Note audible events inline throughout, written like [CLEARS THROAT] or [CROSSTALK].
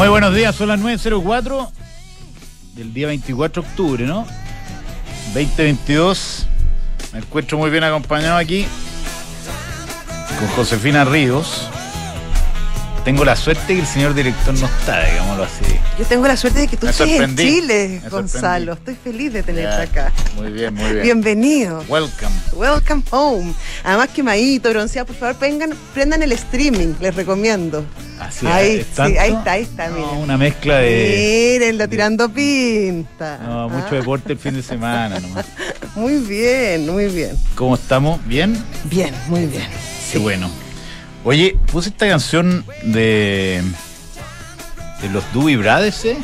Muy buenos días, son las 9.04 del día 24 de octubre, ¿no? 2022. Me encuentro muy bien acompañado aquí con Josefina Ríos. Tengo la suerte que el señor director no está, digámoslo así. Yo tengo la suerte de que tú estés en Chile, Gonzalo. Estoy feliz de tenerte acá. Muy bien, muy bien. Bienvenido. Welcome. Welcome home. Además quemadito, bronceado, por favor, vengan, prendan el streaming, les recomiendo. Así Ahí, es sí, ahí está, ahí está, No, miren. una mezcla de. Mírenlo tirando pinta. No, mucho Ah, deporte el fin de semana nomás. [LAUGHS] Muy bien, muy bien. ¿Cómo estamos? ¿Bien? Bien, muy bien. Qué bueno. Oye, puse esta canción de. de los Doobie Brothers, ¿eh?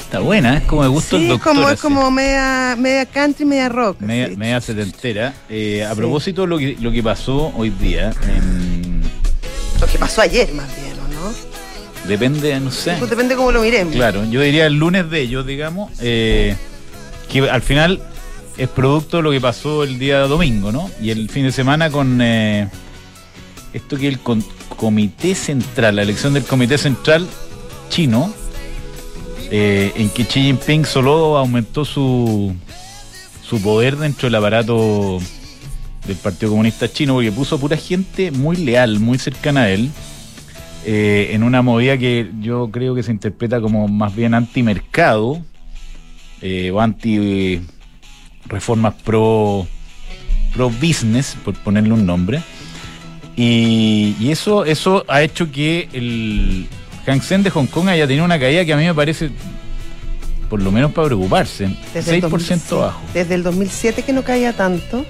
Está buena, es como de gusto el Sí, doctor. como, es como media, media country, media rock. Media, media setentera. Eh, a Sí. propósito de lo que, lo que pasó hoy día, en- Lo que pasó ayer, más bien, ¿o no? depende, no sé. Pues depende cómo lo miremos. Claro, yo diría el lunes de ellos, digamos, eh, que al final es producto de lo que pasó el día domingo, ¿no? Y el fin de semana con eh, esto que el Comité Central, la elección del Comité Central chino, eh, en que Xi Jinping solo aumentó su, su poder dentro del aparato del Partido Comunista Chino, porque puso pura gente muy leal, muy cercana a él, eh, en una movida que yo creo que se interpreta como más bien anti-mercado eh, o anti reformas pro, pro business, por ponerle un nombre. Y, y eso, eso ha hecho que el Hang Seng de Hong Kong haya tenido una caída que a mí me parece, por lo menos para preocuparse, Desde el 6% 2007, bajo. Desde el 2007 que no caía tanto.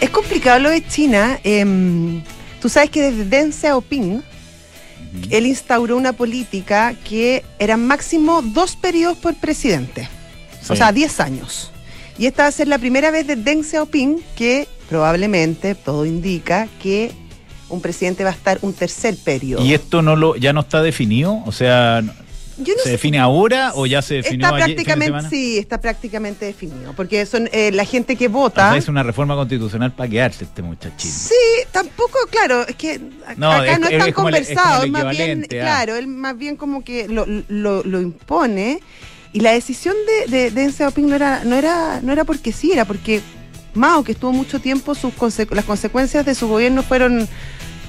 Es complicado lo de China. em, tú sabes que desde Deng Xiaoping, él instauró una política que eran máximo dos periodos por presidente. O sea, 10 años. Y esta va a ser la primera vez de Deng Xiaoping que probablemente, todo indica, que un presidente va a estar un tercer periodo. ¿Y esto no lo, ya no está definido? O sea, Yo no ¿se sé- define ahora o ya se definió Está ayer, de prácticamente, sí, está prácticamente definido. Porque son eh, la gente que O vota. sea, es una reforma constitucional para quedarse este muchachín. Sí, tampoco, claro, es que a- No, acá es- no es, es tan como el- es como conversado, el es más bien, claro, él más bien como que lo, lo- lo impone. Y la decisión de, de, de Deng Xiaoping no era, no, era, no era porque sí, era porque Mao, que estuvo mucho tiempo, sus las consecuencias de su gobierno fueron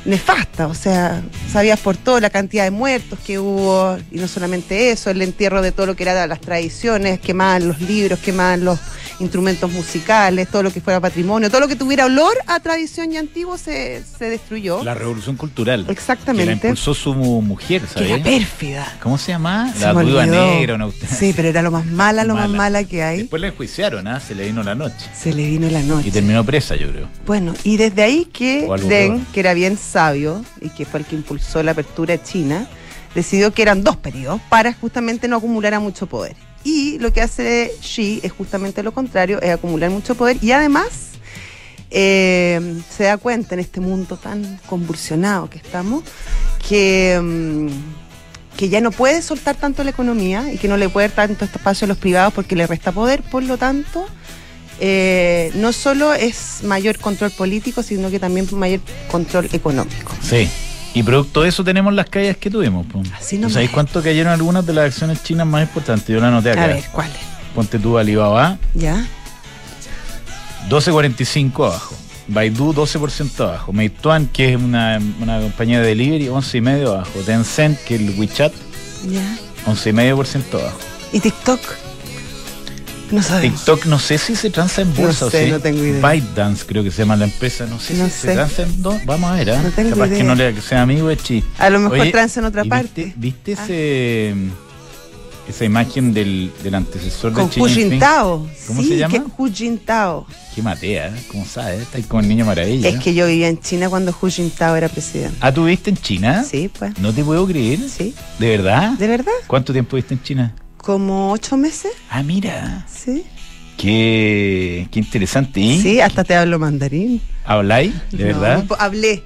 nefastas. O sea, sabías por todo la cantidad de muertos que hubo, y no solamente eso, el entierro de todo lo que eran las tradiciones, quemaban los libros, quemaban los instrumentos musicales, todo lo que fuera patrimonio, todo lo que tuviera olor a tradición y antiguo se, se destruyó. La revolución cultural. Exactamente. Que la impulsó su mujer, que era ¿sabes? pérfida. ¿Cómo se llama? Se La viuda negra. Una... Sí, pero era lo más mala, lo más Mala. que hay. Después la enjuiciaron, ¿ah? Se le vino la noche. Se le vino la noche. Y terminó presa, yo creo. Bueno, y desde ahí que peor. que era bien sabio y que fue el que impulsó la apertura de China, decidió que eran dos periodos para justamente no acumular a mucho poder. Y lo que hace Xi es justamente lo contrario, es acumular mucho poder y además eh, se da cuenta en este mundo tan convulsionado que estamos que, mm, que ya no puede soltar tanto la economía y que no le puede dar tanto espacio a los privados porque le resta poder, por lo tanto eh, no solo es mayor control político, sino que también mayor control económico. Sí. Y producto de eso tenemos las caídas que tuvimos. po. Así ¿Tú nomás. ¿Sabéis cuánto cayeron algunas de las acciones chinas más importantes? Yo la anoté acá. A ver, ¿cuál es? Ponte tú Alibaba, ¿Ya? 12.45 abajo. Baidu 12% abajo. Meituan, que es una, una compañía de delivery, 11,5% abajo. Tencent, que es el WeChat, ¿Ya? 11,5% abajo. ¿Y TikTok? No sabemos. TikTok no sé si se transa en bolsa No sé, o sí. no tengo idea. ByteDance creo que se llama la empresa. No sé No si sé. se transa en dos. Vamos a ver, ¿ah? No tengo Capaz que no le sea amigo de Chi. A lo mejor Oye, transa en otra ¿y parte. ¿Viste, viste Ah. ese, esa imagen del, del antecesor Con de Xi Hu Jinping? Jintao. ¿Cómo sí, se llama? que Hu Jintao. Qué matea, ¿eh? ¿cómo sabes? Está ahí como el niño maravilla. Es que yo vivía en China cuando Hu Jintao era presidente. Ah, ¿tú viviste en China? Sí, pues. No te puedo creer. Sí. ¿De verdad? ¿De verdad? ¿Cuánto tiempo viviste en China? Como ocho meses. Ah, mira. Sí. Qué, qué interesante. ¿Y Sí, hasta te hablo mandarín. habláis? ¿De No, verdad? hablé.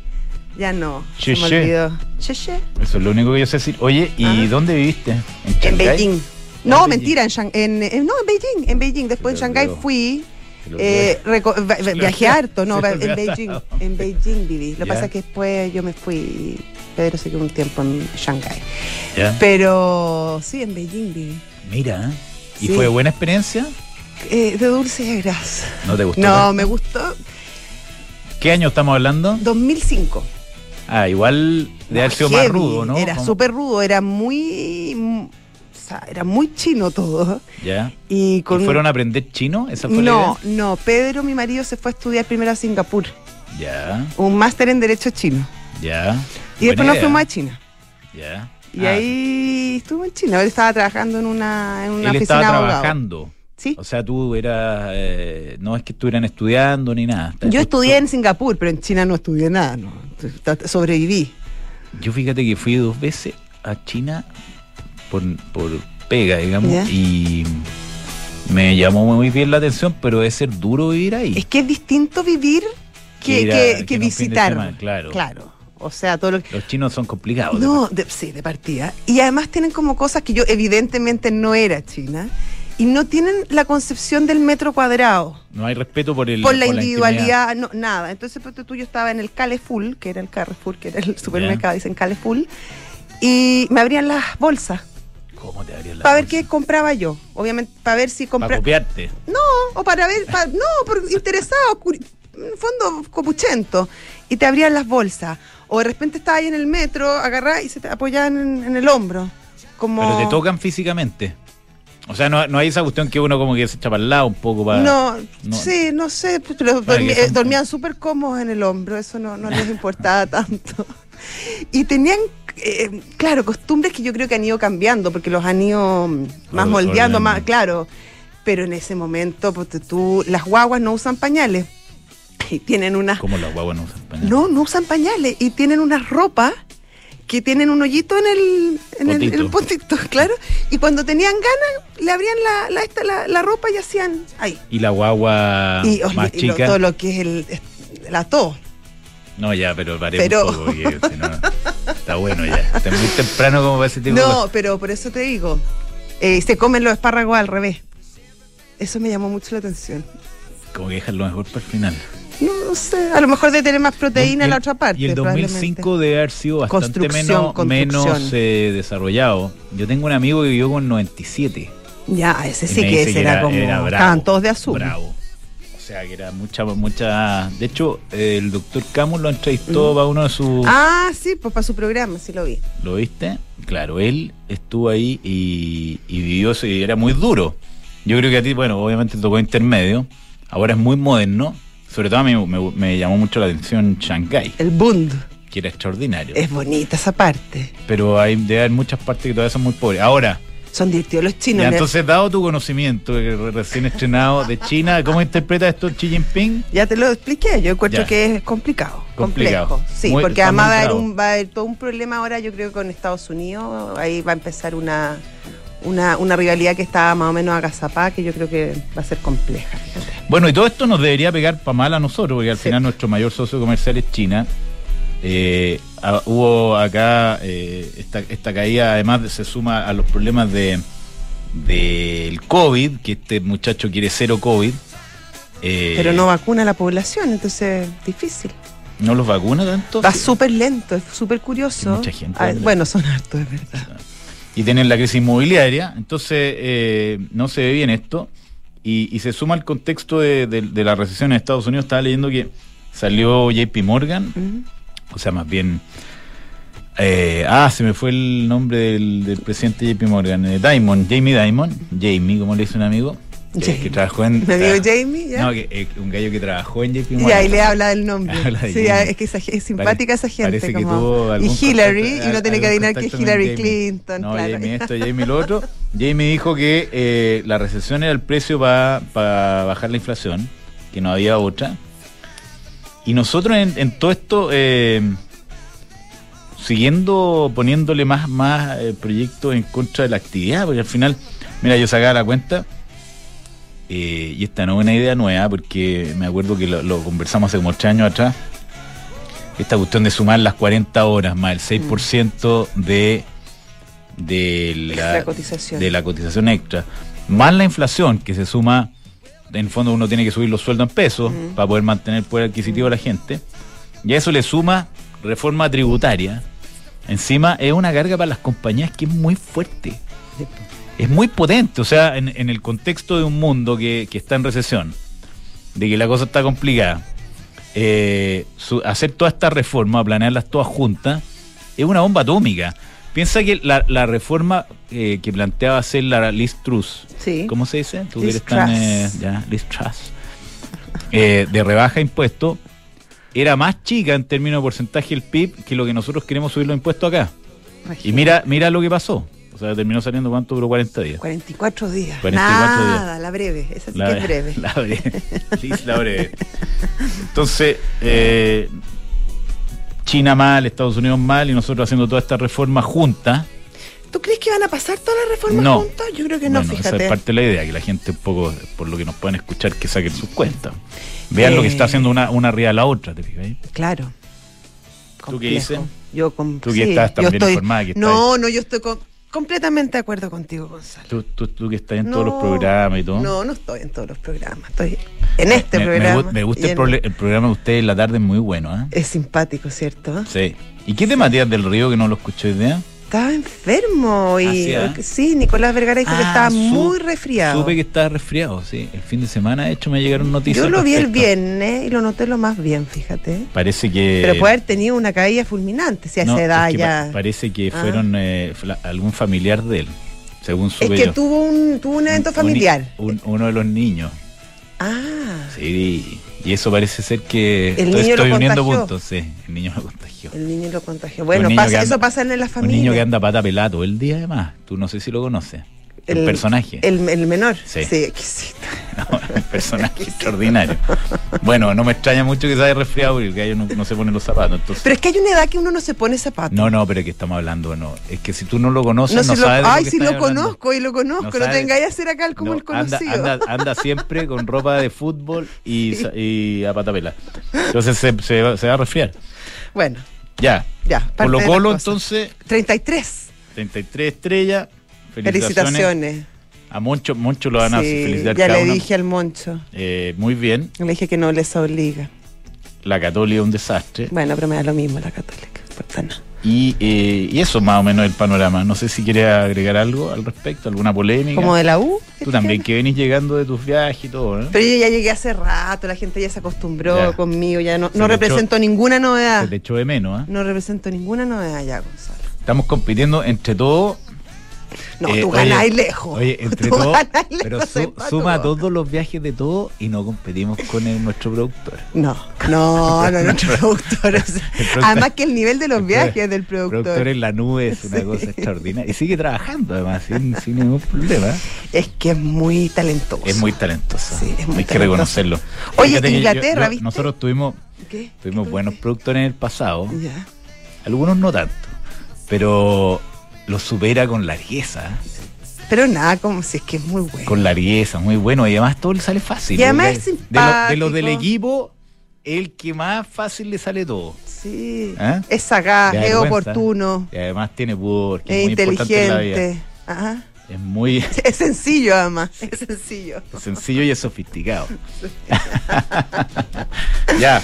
Ya no. Se me Che, che. olvidó. Che, che. Eso es lo único que yo sé decir. Oye, ¿y Ajá. dónde viviste? ¿En? Beijing. Ah, No, en mentira, en, Shang- en- en- no, en Beijing. En Beijing. Después en Shanghái fui Eh, [LAUGHS] viajé harto, no, en. Beijing, en Beijing viví. Lo que pasa es que después yo me fui, Pedro se quedó un tiempo en Shanghái. ¿Ya? Pero sí, en Beijing viví. Mira, ¿y Sí. fue buena experiencia? Eh, de dulce y de grasa. ¿No te gustó? No, tanto? me gustó. ¿Qué año estamos hablando? 2005. Ah, igual de haber sido más rudo, ¿no? Era súper rudo, era muy. o sea, era muy chino todo. ¿Ya? Y ¿Y fueron a aprender chino? ¿Esa fue no, la no. Pedro, mi marido, se fue a estudiar primero a Singapur. idea? Un máster en Derecho Chino. Ya, ya. Y después nos fuimos a China. Ya. Y Ah, ahí estuvo en China. Él estaba trabajando en una, en una Él oficina estaba abogado. trabajando. Sí. O sea, tú eras. eh, no es que estuvieran estudiando ni nada. Yo justo- estudié en Singapur, pero en China no estudié nada. No. Sobreviví. Yo fíjate que fui dos veces a China por, por pega, digamos, y me llamó muy bien la atención, pero debe ser duro vivir ahí. Es que es distinto vivir que, que- visitar. semana, claro. Claro. O sea, todo lo que. Los chinos son complicados. de No, de- sí, de partida. Y además tienen como cosas que yo evidentemente no era China. Y no tienen la concepción del metro cuadrado. No hay respeto por el por la individualidad, no, nada. Entonces, pues, tú, yo estaba en el Caleful, que era el Carrefour, que era el supermercado, dicen Caleful, y me abrían las bolsas ¿Cómo te abrían la para ver qué compraba yo. Obviamente, para ver si Para compraba. copiarte. No, o para ver, pa- no, por interesado, en fondo copuchento. Y te abrían las bolsas. O de repente estabas ahí en el metro, agarrás y se te apoyaban en, en el hombro. Como... Pero te tocan físicamente. O sea, no, no hay esa cuestión que uno como que se echa para el lado un poco para... No, no. sí, no sé, pues, dormi- eh, dormían súper cómodos en el hombro, eso no, no les importaba [LAUGHS] tanto. Y tenían, eh, claro, costumbres que yo creo que han ido cambiando, porque los han ido mm, más moldeando, más, claro. Pero en ese momento, pues tú, las guaguas no usan pañales. [LAUGHS] Y tienen unas... Como las guaguas no usan pañales. No, no usan pañales. Y tienen unas ropas que tienen un hoyito en el, en el, el potito, [LAUGHS] claro. Y cuando tenían ganas, le abrían la, la, esta- la- la ropa y hacían ahí. Y la guagua Y, más y lo- chica... todo lo que es el, la tos. No, ya, pero paremos Pero- un poco, porque si no, [LAUGHS] está bueno ya. Está muy temprano como para ese tipo de No, pero por eso te digo, eh, se comen los espárragos al revés. Eso me llamó mucho la atención. Como que dejan lo mejor para el final. No, sé, a lo mejor de tener más proteína en la otra parte. Y el 2005 probablemente. debe haber sido bastante Construcción, menos, construcción. menos eh, desarrollado. Yo tengo un amigo que vivió con 97. Ya, ese sí que ese era, como. era bravo, estaban todos de azul. Bravo. O sea, que era mucha, mucha. De hecho, el doctor Camus lo entrevistó para uno de sus. Ah, sí, pues para su programa, sí lo vi. ¿Lo viste? Claro, él estuvo ahí y, y vivió y era muy duro. Yo creo que a ti, bueno, obviamente tocó intermedio. Ahora es muy moderno. Sobre todo a mí me, me llamó mucho la atención Shanghái, El Bund. que era extraordinario. Es bonita esa parte. Pero hay, debe haber muchas partes que todavía son muy pobres. Ahora, Son divertidos los chinos. ya, entonces, dado tu conocimiento re- recién estrenado de China, ¿cómo interpreta esto Xi Jinping? Ya te lo expliqué, yo encuentro Ya. que es complicado, complejo. Sí, Muy- porque además va a, haber un, va a haber todo un problema ahora, yo creo, con Estados Unidos. Ahí va a empezar una, una, una rivalidad que está más o menos agazapada, que yo creo que va a ser compleja. Bueno, y todo esto nos debería pegar para mal a nosotros, porque al Sí. final nuestro mayor socio comercial es China. Eh, hubo acá eh, esta, esta caída, además se suma a los problemas de del COVID, que este muchacho quiere cero COVID. Eh, Pero no vacuna a la población, entonces difícil. ¿No los vacuna tanto? Va súper lento, es súper curioso. Mucha gente, Ah, bueno, son hartos, es verdad. y tienen la crisis inmobiliaria, entonces eh, no se ve bien esto. Y, y se suma al contexto de, de- de la recesión en Estados Unidos. Estaba leyendo que salió JP Morgan, o sea, más bien. eh, ah, se me fue el nombre del, del presidente JP Morgan, eh, Diamond, Jamie Diamond, Jamie, como le dice un amigo, Jamie. que trabajó en. [LAUGHS] Amigo ah, Jamie, ¿ya? No, que, eh, un gallo que trabajó en JP Y Morgan. ahí le habla del nombre. [LAUGHS] Habla de sí, Jamie. es que esa, es simpática esa gente. Parece que tuvo algún y Hillary, contacto- y no tiene que adivinar que es Hillary. Clinton. No, claro. Jamie esto, [LAUGHS] Jamie lo otro. Jamie dijo que eh, la recesión era el precio para bajar la inflación, que no había otra. Y nosotros en, en todo esto, eh, siguiendo poniéndole más, más proyectos en contra de la actividad, porque al final, mira, yo sacaba la cuenta. Eh, y esta no es una idea nueva, porque me acuerdo que lo, lo conversamos hace como ocho años atrás. Esta cuestión de sumar las 40 horas más el 6% de, de, la, cotización. de la cotización extra, más la inflación que se suma en el fondo uno tiene que subir los sueldos en pesos para poder mantener el poder adquisitivo de la gente. Y a eso le suma reforma tributaria. Encima es una carga para las compañías que es muy fuerte. Es muy potente. O sea, en, en el contexto de un mundo que, que está en recesión, de que la cosa está complicada, eh, su- hacer toda esta reforma, planearlas todas juntas, es una bomba atómica. Piensa que la, la reforma eh, que planteaba hacer la Liz Truss, Sí. ¿cómo se dice? Tú Liz eres tan, eh, ya, Liz Truss, eh, de rebaja de impuestos, era más chica en términos de porcentaje del PIB que lo que nosotros queremos subir los impuestos acá. Y mira, mira lo que pasó. O sea, terminó saliendo cuánto duró 40 días. 44 días. 44 días. Nada, la breve. Esa sí La, que es breve. [LAUGHS] la breve. [LAUGHS] Liz, la breve. Entonces, eh, China mal, Estados Unidos mal y nosotros haciendo toda esta reforma junta. ¿Tú crees que van a pasar todas las reformas No. juntas? Yo creo que no, Bueno, esa fíjate. es parte de la idea, que la gente un poco, por lo que nos pueden escuchar, que saquen sus cuentas. Vean lo que Eh. está haciendo una, una arriba de la otra, ¿te fijas? Claro. ¿Tú qué dices? Yo con, Tú que estás también estoy- informada, que estás No, no, yo estoy con- completamente de acuerdo contigo, Gonzalo. Tú, tú, tú que estás en No, todos los programas y todo. No, no estoy en todos los programas. Estoy en este me, programa. me gusta el, el programa de ustedes en la tarde, es muy bueno, ¿ah? Es simpático, ¿cierto? Sí. ¿Y qué de Matías del Río que no lo escuché hoy día? Estaba enfermo y Ah, sí, ¿ah? sí, Nicolás Vergara dijo que Ah, estaba su- muy resfriado. Supe que estaba resfriado, sí. El fin de semana, de hecho, me llegaron noticias. Yo lo vi el viernes y lo noté lo más bien, fíjate. Parece que. Pero puede haber tenido una caída fulminante, si a No, esa edad es que ya. pa- parece que Ah. fueron eh, algún familiar de él, según Es supe que yo. tuvo un, tuvo un evento Un- familiar. un- uno de los niños. Ah, Sí. Y eso parece ser que. El estoy, niño lo estoy uniendo contagió. puntos, sí. El niño lo contagió. el niño lo contagió. Bueno, pasa- anda- eso pasa en la Un familia. niño que anda pata pelada todo el día, además. Tú no sé si lo conoces. El, personaje. El, el menor. Sí. exquisito. [LAUGHS] No, un personaje [LAUGHS] extraordinario. Bueno, no me extraña mucho que se haya resfriado porque el gallo no, no se pone los zapatos. Entonces, Pero es que hay una edad que uno no se pone zapatos. no, no, pero es que estamos hablando, no. Es que si tú no lo conoces, no, si sabes ay, si lo hablando. conozco y lo conozco, No tengáis a hacer acá como No, el conocido. Anda, anda, [LAUGHS] anda siempre con ropa de fútbol y, y a patapela. Entonces se, se va, se va a resfriar. Bueno, Ya. ya. Colo Colo, entonces, 33. 33 estrellas. Felicitaciones. Felicitaciones. A Moncho, Moncho lo van a Sí, felicitar ya cada le dije al Moncho. Eh, muy bien. Le dije que no les obliga. La Católica es un desastre. Bueno, pero me da lo mismo la católica. Y, eh, y eso más o menos el panorama. No sé si quieres agregar algo al respecto, alguna polémica. Como de la U. Tú también que venís llegando de tus viajes y todo, ¿no? Pero yo ya llegué hace rato, la gente ya se acostumbró Ya. conmigo, ya no, no represento ninguna novedad. Se te echó de menos, ¿ah? No represento ninguna novedad ya, Gonzalo. Estamos compitiendo entre todos. No, Eh, tú ganáis lejos. Oye, entre [LAUGHS] Tú lejos, Pero su- suma todos los viajes de todos y no competimos con el- nuestro productor. No, no, no, nuestro [LAUGHS] productor. es- productor- Además que el nivel de los viajes del El productor. productor en la nube es una Sí. cosa extraordinaria. Y sigue trabajando además, sin, sin ningún problema. Es que es muy talentoso. Es muy talentoso. Sí, es muy Hay que reconocerlo. Oye, Fíjate yo- Inglaterra, yo- ¿viste? Nosotros tuvimos, ¿Qué? tuvimos ¿Qué buenos productores en el pasado. Ya. Algunos no tanto. Pero los supera con largueza. Pero nada, como si es que es muy bueno. Con largueza, muy bueno. Y además todo le sale fácil. Y además De- es de, lo- de los del simpático. equipo, el que más fácil le sale todo. Sí. ¿Eh? Es sagaz, es oportuno, Y además tiene pudor, que es es muy importante en la vida. inteligente. Ajá. Es muy [LAUGHS] Es sencillo, además. Es sencillo. sencillo y es sofisticado. [LAUGHS] [LAUGHS] ya.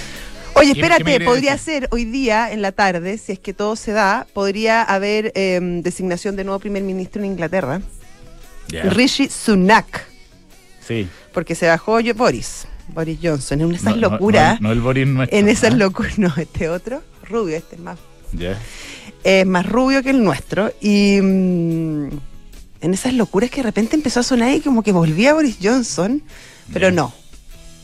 Oye, ¿Qué- qué me espérate, podría ser hoy día, en la tarde, si es que todo se da, podría haber eh, designación de nuevo primer ministro en Inglaterra, ya. Rishi Sunak, Sí. porque se bajó yo- Boris, Boris Johnson, en esas No- locuras, No, no el Boris nuestro. en esas ¿ah? locuras, [LAUGHS] no, este otro, rubio, este es más, Ya. es más rubio que el nuestro, y mm, en esas locuras que de repente empezó a sonar y como que volvía Boris Johnson, pero no.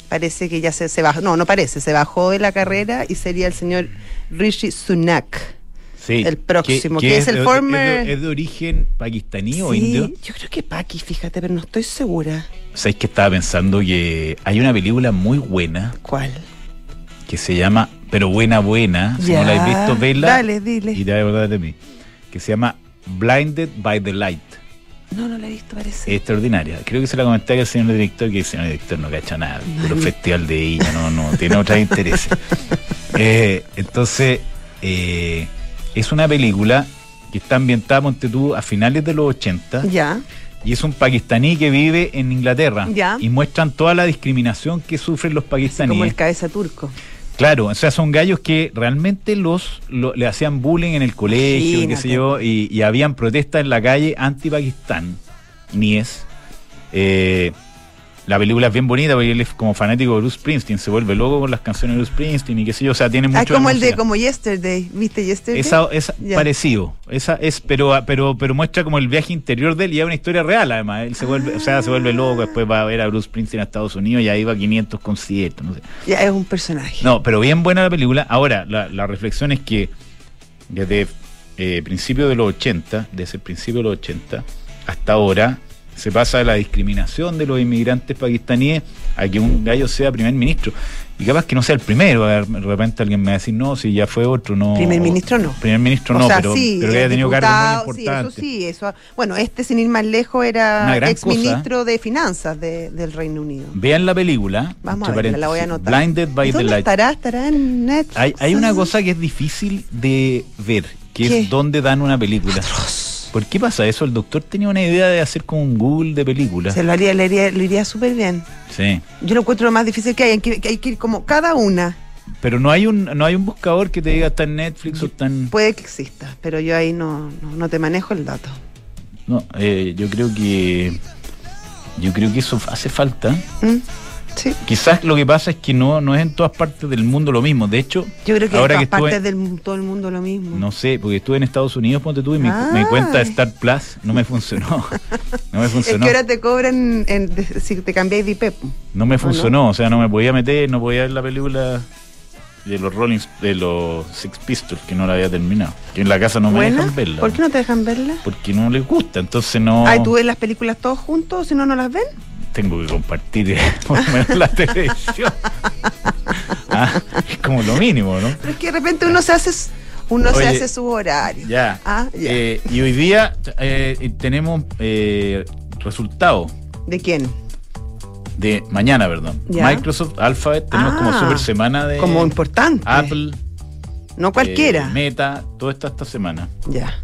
Parece que ya se, se bajó, no, no parece, se bajó de la carrera y sería el señor Rishi Sunak. Sí. El próximo, que es el de- former- Es de, es de origen pakistaní o indio. yo creo que Paki, fíjate, pero no estoy segura. ¿Sabes que estaba pensando que hay una película muy buena ¿Cuál? que se llama, pero buena, buena, si Ya. no la has visto, vela Dale, dile. y te vas a acordar de mí, que se llama Blinded by the Light. No, no la he visto, parece. Extraordinaria. Creo que se la comenté al señor director, que el señor director no cacha nada. Puro Ay. festival de ella, no, no, tiene otros intereses. [LAUGHS] Eh, entonces, eh, es una película que está ambientada, ponte tú, a finales de los 80, Ya. y es un pakistaní que vive en Inglaterra. Ya. Y muestran toda la discriminación que sufren los Como el pakistaníes. cabeza turco. Claro, o sea, son gallos que realmente los lo- le hacían bullying en el colegio, qué sé yo, y, y habían protestas en la calle anti-Pakistán, ni es. Eh, la película es bien bonita porque él es como fanático de Bruce Springsteen, se vuelve loco con las canciones de Bruce Springsteen y qué sé yo, o sea, tiene mucho Ah, como el de como Yesterday. ¿Viste Yesterday? Esa, es parecido, esa es, pero, pero, pero muestra como el viaje interior de él y es una historia real además. Él se vuelve, o sea, se vuelve loco, después va a ver a Bruce Springsteen a Estados Unidos y ahí va a 500 conciertos, no sé. Ya es un personaje. No, pero bien buena la película. Ahora, la, la reflexión es que desde eh, principios de los 80, desde el principio de los 80 hasta ahora, se pasa de la discriminación de los inmigrantes pakistaníes a que un gallo sea primer ministro. Y capaz que no sea el primero, de repente alguien me va a decir, no, si ya fue otro, no. Primer ministro no. Primer ministro O no, sea, pero, sí, pero que haya tenido cargos muy diputado, sí, importantes. eso sí, eso. Bueno, este sin ir más lejos era ex ministro de finanzas de- del Reino Unido. Vean la película. Vamos a verla, la voy a anotar. Blinded by the ¿Dónde Light. estará? ¿Estará en Netflix? Hay, hay una cosa que es difícil de ver, que ¿Qué? es dónde dan una película. ¿Por qué pasa eso? El doctor tenía una idea de hacer como un Google de películas. Se lo haría, le iría, le iría súper bien. Sí. Yo lo encuentro lo más difícil que hay, hay que, que hay que ir como cada una. Pero no hay un no hay un buscador que te diga está en Netflix o está en... Puede que exista, pero yo ahí no, no, no te manejo el dato. No, eh, yo creo que yo creo que eso hace falta. ¿Mm? Sí. Quizás lo que pasa es que no no es en todas partes del mundo lo mismo. De hecho, Yo creo que ahora en que todas estuve, partes del todo el mundo lo mismo. no sé, porque estuve en Estados Unidos, ponte tú y mi, Ah. mi cuenta de Star Plus no me funcionó. [LAUGHS] No me es funcionó. que ahora te cobran en- si te cambiáis de IP. No me ¿O funcionó, o sea, no me podía meter, no podía ver la película de los Rolling de los Six Pistols que no la había terminado. Que en la casa no me dejan verla. ¿Por qué no te dejan verla? Porque no les gusta, entonces no Ay, ¿tú ves las películas todos juntos? Si no, no las ven. Tengo que compartir eh, [LAUGHS] por lo menos la [LAUGHS] televisión. Ah, es como lo mínimo, ¿no? Pero es que de repente uno se hace, uno se hace su horario. Ya. Ah, ya. Eh, y hoy día eh, tenemos eh, resultados ¿De quién? de mañana, perdón. Ya. Microsoft, Alphabet, tenemos como Ah, super semana de Como importante. Apple, No cualquiera. eh, Meta, todo está esta semana. ya,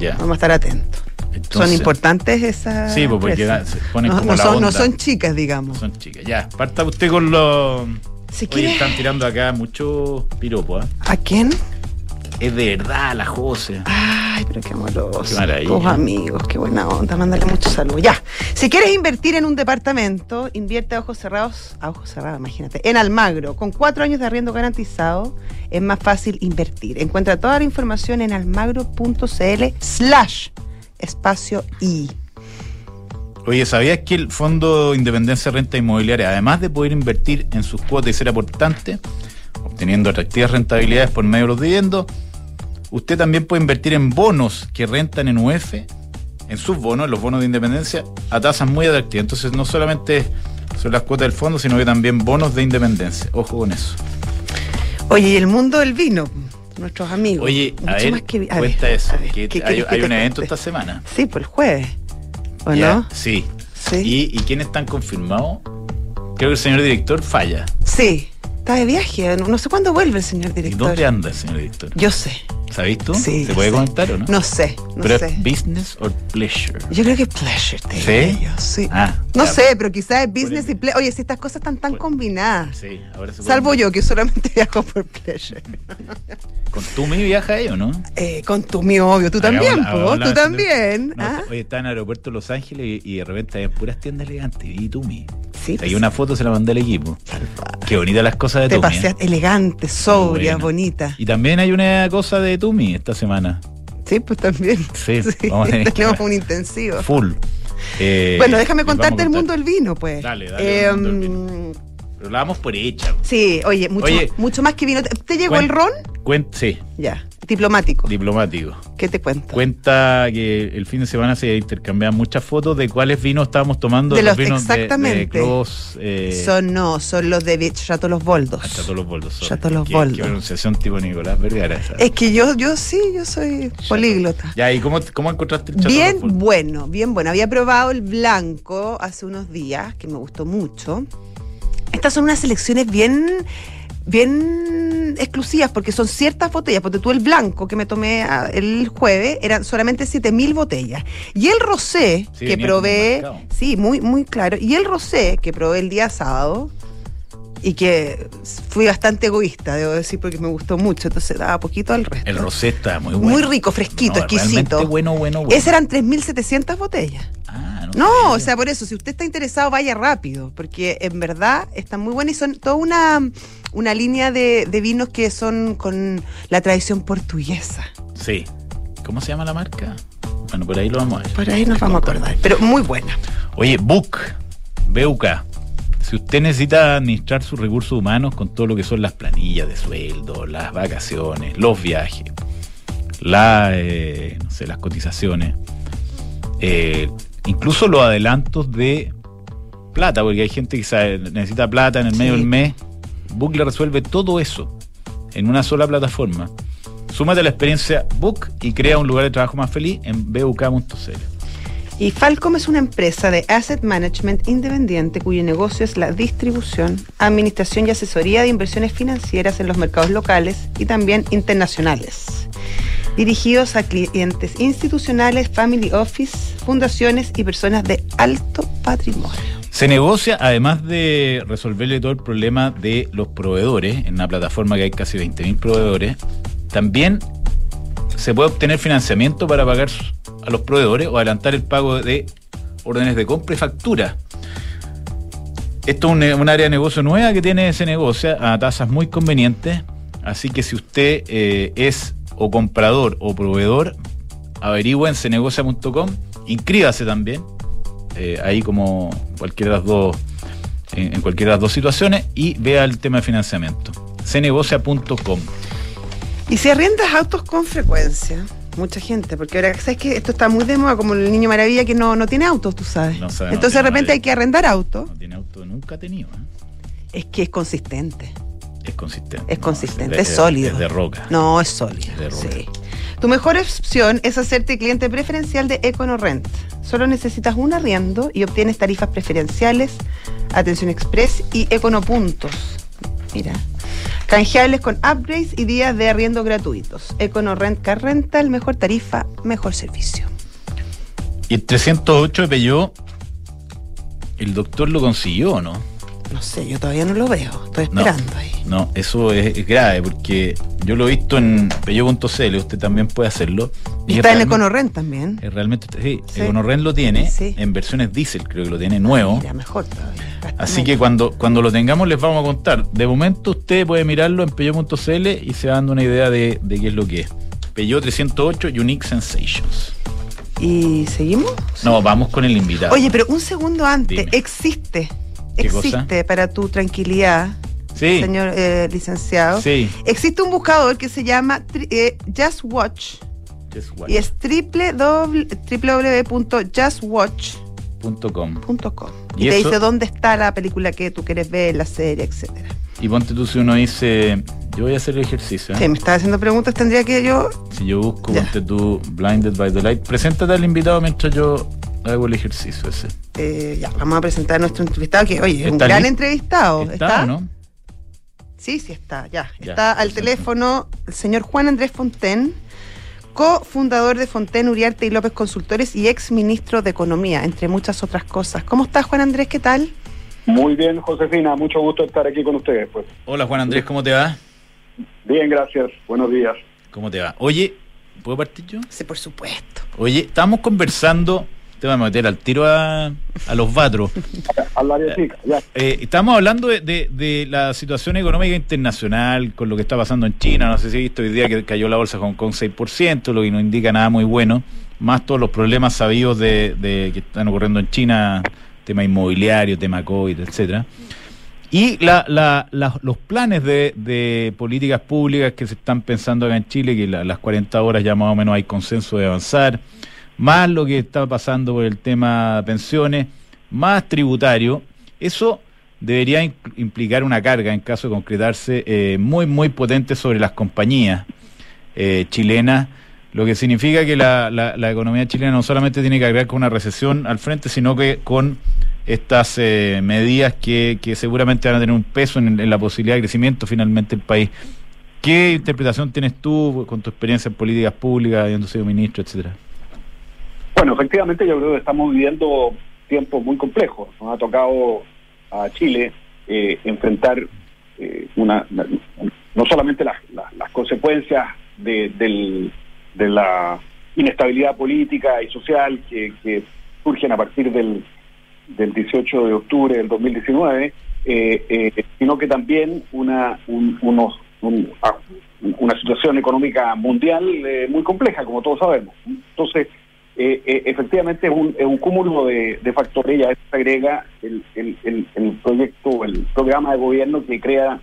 Ya. vamos a estar atentos. Entonces, son importantes esas. Sí, pues porque da- se ponen no, como no la son, no son chicas, digamos. Son chicas. Ya, parta usted con los. Si Oye, quiere- están tirando acá mucho piropo, ¿ah? ¿A quién? Es de verdad la Jose. Ay, pero qué amoroso. Tus amigos, qué buena onda. Mándale mucho salud. Ya. Si quieres invertir en un departamento, invierte a ojos cerrados, a ojos cerrados, imagínate, en Almagro. Con cuatro años de arriendo garantizado, es más fácil invertir. Encuentra toda la información en almagro.cl slash espacio I. Oye, ¿sabías que el Fondo de Independencia de Renta Inmobiliaria, además de poder invertir en sus cuotas y ser aportante, obteniendo atractivas rentabilidades por medio de los dividendos, usted también puede invertir en bonos que rentan en UF, en sus bonos, los bonos de independencia, a tasas muy atractivas. Entonces, no solamente son las cuotas del fondo, sino que también bonos de independencia. Ojo con eso. Oye, y el mundo del vino, nuestros amigos. Oye, a Mucho ver, más que a cuenta ver, eso, a ver, que ¿qué hay, un evento cuente? esta semana. Sí, por el jueves. ¿O no? Sí. Sí. ¿Y, ¿Y quiénes están confirmados? Creo que el señor director falla. Sí. Está de viaje. No, no sé cuándo vuelve el señor ¿Y director. dónde anda el señor director? Yo sé. ¿Sabéis tú? Sí, ¿Se puede sé. comentar o no? No sé, no ¿Pero sé. es business or pleasure? Yo creo que es pleasure, te ¿Sí? yo, sí. Ah, no sé, pero quizás es business y pleasure. Oye, si estas cosas están tan Por- combinadas. Sí, ahora se puede- Salvo yo, que solamente [LAUGHS] viajo por pleasure. ¿Con tú mi viaja o no? Eh, con tu mi obvio, tú Hagamos también, la- po, tú también. No, ¿ah? Oye, estaba en el aeropuerto de Los Ángeles y, y de repente hay puras tiendas elegantes. Y tú Sí, Hay pues, una foto, se la mandé al equipo. Qué bonitas las cosas de te Tumi. ¿eh? paseas elegante, sobria, bonita. Y también hay una cosa de Tumi esta semana. Sí, pues también. Sí, [LAUGHS] vamos a tenemos un intensivo. Full. Eh, bueno, déjame contarte el mundo del vino, pues. Dale, dale, el mundo del Mm, Pero la damos por hecha. sí, oye, mucho, Oye. mucho más que vino. ¿Te, te llegó el ron? Sí, Ya, diplomático. diplomático. ¿Qué te cuento? Cuenta que el fin de semana se intercambiaban muchas fotos de cuáles vinos estábamos tomando. De los- vinos de- exactamente. De, Clos, eh, son no, son los de Chateau Los Boldos. ah, Chateau Los Boldos. sorry. Chateau Los Qué- Boldos. Qué pronunciación tipo Nicolás Vergara. esa. Es que yo, yo sí, yo soy políglota. Ya, ¿y cómo, cómo encontraste el Chateau Bien Los Boldos? bueno, bien bueno. Había probado el blanco hace unos días, que me gustó mucho. Estas son unas selecciones bien, bien exclusivas porque son ciertas botellas, porque tú el blanco que me tomé ah, el jueves eran solamente 7000 botellas. Y el rosé Sí, que probé, sí, muy muy claro, y el rosé que probé el día sábado y que fui bastante egoísta, debo decir, porque me gustó mucho, entonces daba poquito al resto. El rosé está muy bueno. Muy rico, fresquito, No, exquisito. bueno, bueno, bueno. Esas eran 3.700 botellas. Ah, No, sabía. o sea, por eso, si usted está interesado, vaya rápido, porque en verdad están muy buenas y son toda una, una línea de, de vinos que son con la tradición portuguesa. Sí. ¿Cómo se llama la marca? Bueno, por ahí lo vamos a ver. Por ahí nos vamos a acordar, pero muy buena. Oye, Book, BUK. Si usted necesita administrar sus recursos humanos con todo lo que son las planillas de sueldo, las vacaciones, los viajes, la, eh, no sé, las cotizaciones, eh, incluso los adelantos de plata, porque hay gente que sabe, necesita plata en el medio del mes, Book le resuelve todo eso en una sola plataforma. Súmate a la experiencia Book y crea un lugar de trabajo más feliz en buk.cl. Y Falcom es una empresa de asset management independiente cuyo negocio es la distribución, administración y asesoría de inversiones financieras en los mercados locales y también internacionales. Dirigidos a clientes institucionales, family office, fundaciones y personas de alto patrimonio. Se negocia, además de resolverle todo el problema de los proveedores, en una plataforma que hay casi 20.000 proveedores, también se puede obtener financiamiento para pagar a los proveedores o adelantar el pago de órdenes de compra y factura. Esto es un, área de negocio nueva que tiene ese negocio a tasas muy convenientes, así que si usted eh, es o comprador o proveedor, averigüe en cenegocia.com, inscríbase también, eh, ahí como cualquiera de las dos, en, en cualquiera de las dos situaciones, y vea el tema de financiamiento. cenegocia.com. Y si arriendas autos con frecuencia, mucha gente, porque ahora, ¿sabes que Esto está muy de moda, como el niño maravilla que no, no tiene autos, tú sabes. No sabe, no Entonces de repente hay que arrendar autos. No tiene auto, nunca ha tenido. ¿eh? Es que es consistente. Es consistente. Es consistente, es sólido. Es de roca. No, es sólido. De roca. sí. Tu mejor opción es hacerte cliente preferencial de EconoRent. Solo necesitas un arriendo y obtienes tarifas preferenciales, atención express y econopuntos. Mira. Canjeables con upgrades y días de arriendo gratuitos. EconoRent Car Rental, mejor tarifa, mejor servicio. Y el 308 de Peugeot, el doctor lo consiguió, ¿no? No sé, yo todavía no lo veo. Estoy No. esperando ahí. No, eso es, es grave porque yo lo he visto en Peugeot.cl, usted también puede hacerlo. Y es está en EconoRent también. es realmente, sí, Sí. Econorren lo tiene Sí. en versiones diésel, creo que lo tiene nuevo. Mira, mejor todavía. Así que cuando, cuando lo tengamos les vamos a contar. De momento usted puede mirarlo en Peugeot.cl y se va dando una idea de, de qué es lo que es. Peugeot 308 Unique Sensations. ¿Y seguimos? No, vamos con el invitado. Oye, pero un segundo antes, Dime. existe, ¿Qué existe para tu tranquilidad, sí, señor eh, licenciado. sí. Existe un buscador que se llama eh, Just Watch Just watch y es www.justwatch.com. Y, Y te eso- dice dónde está la película que tú quieres ver, la serie, etcétera. Y ponte tú si uno dice, yo voy a hacer el ejercicio. ¿eh? Sí, me estás haciendo preguntas, tendría que yo. Si yo busco, Ya. ponte tú Blinded by the Light, preséntate al invitado mientras yo hago el ejercicio ese. eh, ya, vamos a presentar a nuestro entrevistado, que oye, es un ¿Está gran li- entrevistado. ¿Está, o no? Sí, sí está, ya. Ya, está al teléfono el señor Juan Andrés Fonten, cofundador de Fonten, Uriarte y López Consultores y ex ministro de Economía, entre muchas otras cosas. ¿Cómo estás, Juan Andrés? ¿Qué tal? Muy bien, Josefina, mucho gusto estar aquí con ustedes. Pues. Hola Juan Andrés, ¿cómo te va? Bien, gracias. Buenos días. ¿Cómo te va? Oye, ¿puedo partir yo? Sí, por supuesto. Oye, estamos conversando, te voy a meter al tiro a, a los vatros. Al área chica, ya. Eh, estamos hablando de, de- de la situación económica internacional, con lo que está pasando en China. No sé si has visto hoy día que cayó la bolsa Hong Kong 6%, lo que no indica nada muy bueno. Más todos los problemas sabidos de, de que están ocurriendo en China, tema inmobiliario, tema COVID, etcétera. Y la, la- la- los planes de, de políticas públicas que se están pensando acá en Chile, que la- las 40 horas ya más o menos hay consenso de avanzar, más lo que está pasando por el tema pensiones, más tributario, eso debería implicar una carga, en caso de concretarse, eh, muy, muy potente sobre las compañías eh, chilenas, lo que significa que la, la- la economía chilena no solamente tiene que cargar con una recesión al frente, sino que con estas eh, medidas que, que seguramente van a tener un peso en, en la posibilidad de crecimiento finalmente del país. ¿Qué interpretación tienes tú con tu experiencia en políticas públicas, habiendo sido ministro, etcétera? Bueno, efectivamente yo creo que estamos viviendo tiempos muy complejos. Nos ha tocado a Chile eh, enfrentar eh, una no solamente las, consecuencias de, del, de la inestabilidad política y social que, surgen a partir del, del 18 de octubre del 2019, eh, eh, sino que también una, unos, ah, una situación económica mundial eh, muy compleja, como todos sabemos. Entonces, efectivamente es un, es un cúmulo de, factores, ya se agrega el, el, el, proyecto, el programa de gobierno que crea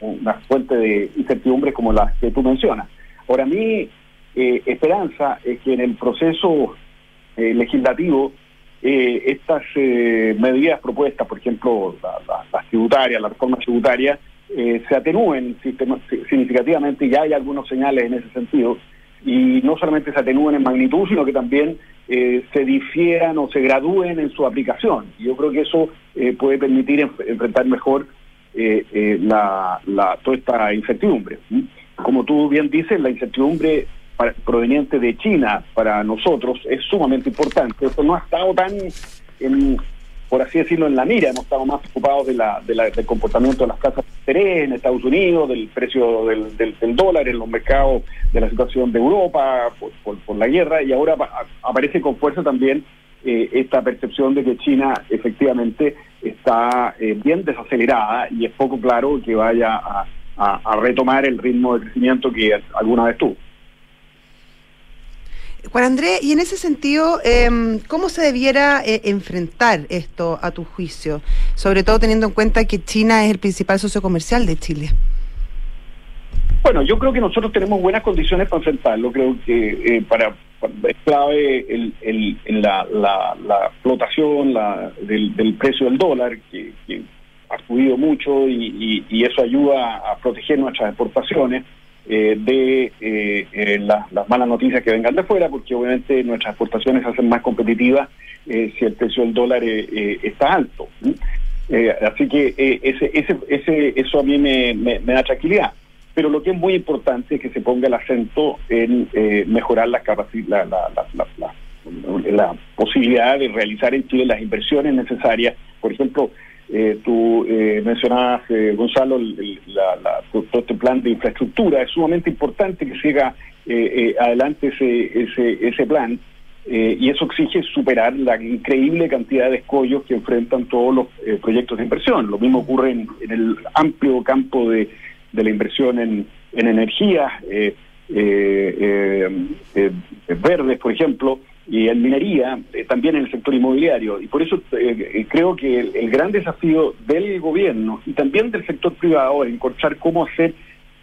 una fuente de incertidumbre como las que tú mencionas. Ahora, mi esperanza es que en el proceso legislativo eh, estas eh, medidas propuestas, por ejemplo, las tributarias, la reforma tributaria, eh, se atenúen significativamente y ya hay algunos señales en ese sentido, y no solamente se atenúen en magnitud, sino que también se difieran o se gradúen en su aplicación. Y yo creo que eso puede permitir enfrentar mejor la, la, toda esta incertidumbre. Como tú bien dices, la incertidumbre proveniente de China para nosotros es sumamente importante. Esto no ha estado tan, en, por así decirlo, en la mira. Hemos estado más preocupados de la, del comportamiento de las casas de en Estados Unidos, del precio del, dólar en los mercados, de la situación de Europa por, la guerra, y ahora aparece con fuerza también eh, esta percepción de que China efectivamente está eh, bien desacelerada y es poco claro que vaya a retomar el ritmo de crecimiento que alguna vez tuvo. Juan Andrés, y en ese sentido, em, ¿cómo se debiera eh, enfrentar esto a tu juicio? Sobre todo teniendo en cuenta que China es el principal socio comercial de Chile. Bueno, yo creo que nosotros tenemos buenas condiciones para enfrentarlo. Creo que eh, para, es clave el, la, la, flotación del, precio del dólar, que, ha subido mucho y eso ayuda a proteger nuestras exportaciones. Eh, de eh, eh, las malas noticias que vengan de fuera, porque obviamente nuestras exportaciones se hacen más competitivas si el precio del dólar está alto. así que ese, ese, ese, eso a mí me, da tranquilidad. Pero lo que es muy importante es que se ponga el acento en mejorar la, la, la, la posibilidad de realizar en Chile las inversiones necesarias. Por ejemplo, eh, tú eh, mencionabas, eh, Gonzalo, todo este plan de infraestructura. Es sumamente importante que siga eh, adelante ese, ese, ese plan y eso exige superar la increíble cantidad de escollos que enfrentan todos los proyectos de inversión. Lo mismo ocurre en, el amplio campo de, de la inversión en, en energías verdes, por ejemplo y en minería, eh, también en el sector inmobiliario. Y por eso eh, eh, creo que el, gran desafío del gobierno y también del sector privado es encontrar cómo hacer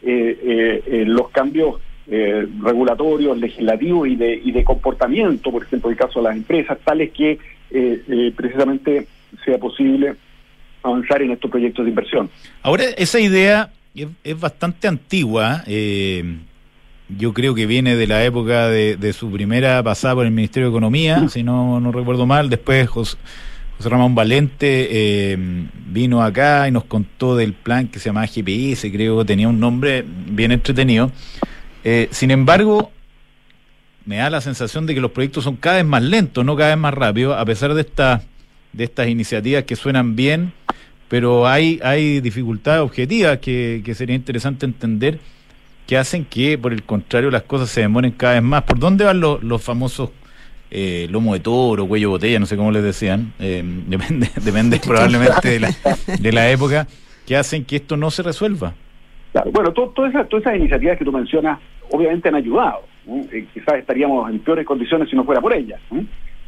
los cambios regulatorios, legislativos y de, y de comportamiento, por ejemplo, en el caso de las empresas, tales que precisamente sea posible avanzar en estos proyectos de inversión. Ahora, esa idea es, es bastante antigua. Eh yo creo que viene de la época de, su primera pasada por el Ministerio de Economía, si no, no recuerdo mal. Después José, Ramón Valente eh, vino acá y nos contó del plan que se llamaba GPS, creo que tenía un nombre bien entretenido. Eh, sin embargo, me da la sensación de que los proyectos son cada vez más lentos, no cada vez más rápidos, a pesar de, esta, de estas iniciativas que suenan bien, pero hay, hay dificultades objetivas que, que sería interesante entender que hacen que, por el contrario, las cosas se demoren cada vez más. ¿Por dónde van los, los famosos eh, lomo de toro, cuello botella, no sé cómo les decían? Eh, [LAUGHS] depende depende [LAUGHS] probablemente de la, de la época, que hacen que esto no se resuelva. bueno, todas esas iniciativas que tú mencionas obviamente han ayudado. Eh, quizás estaríamos en peores condiciones si no fuera por ellas.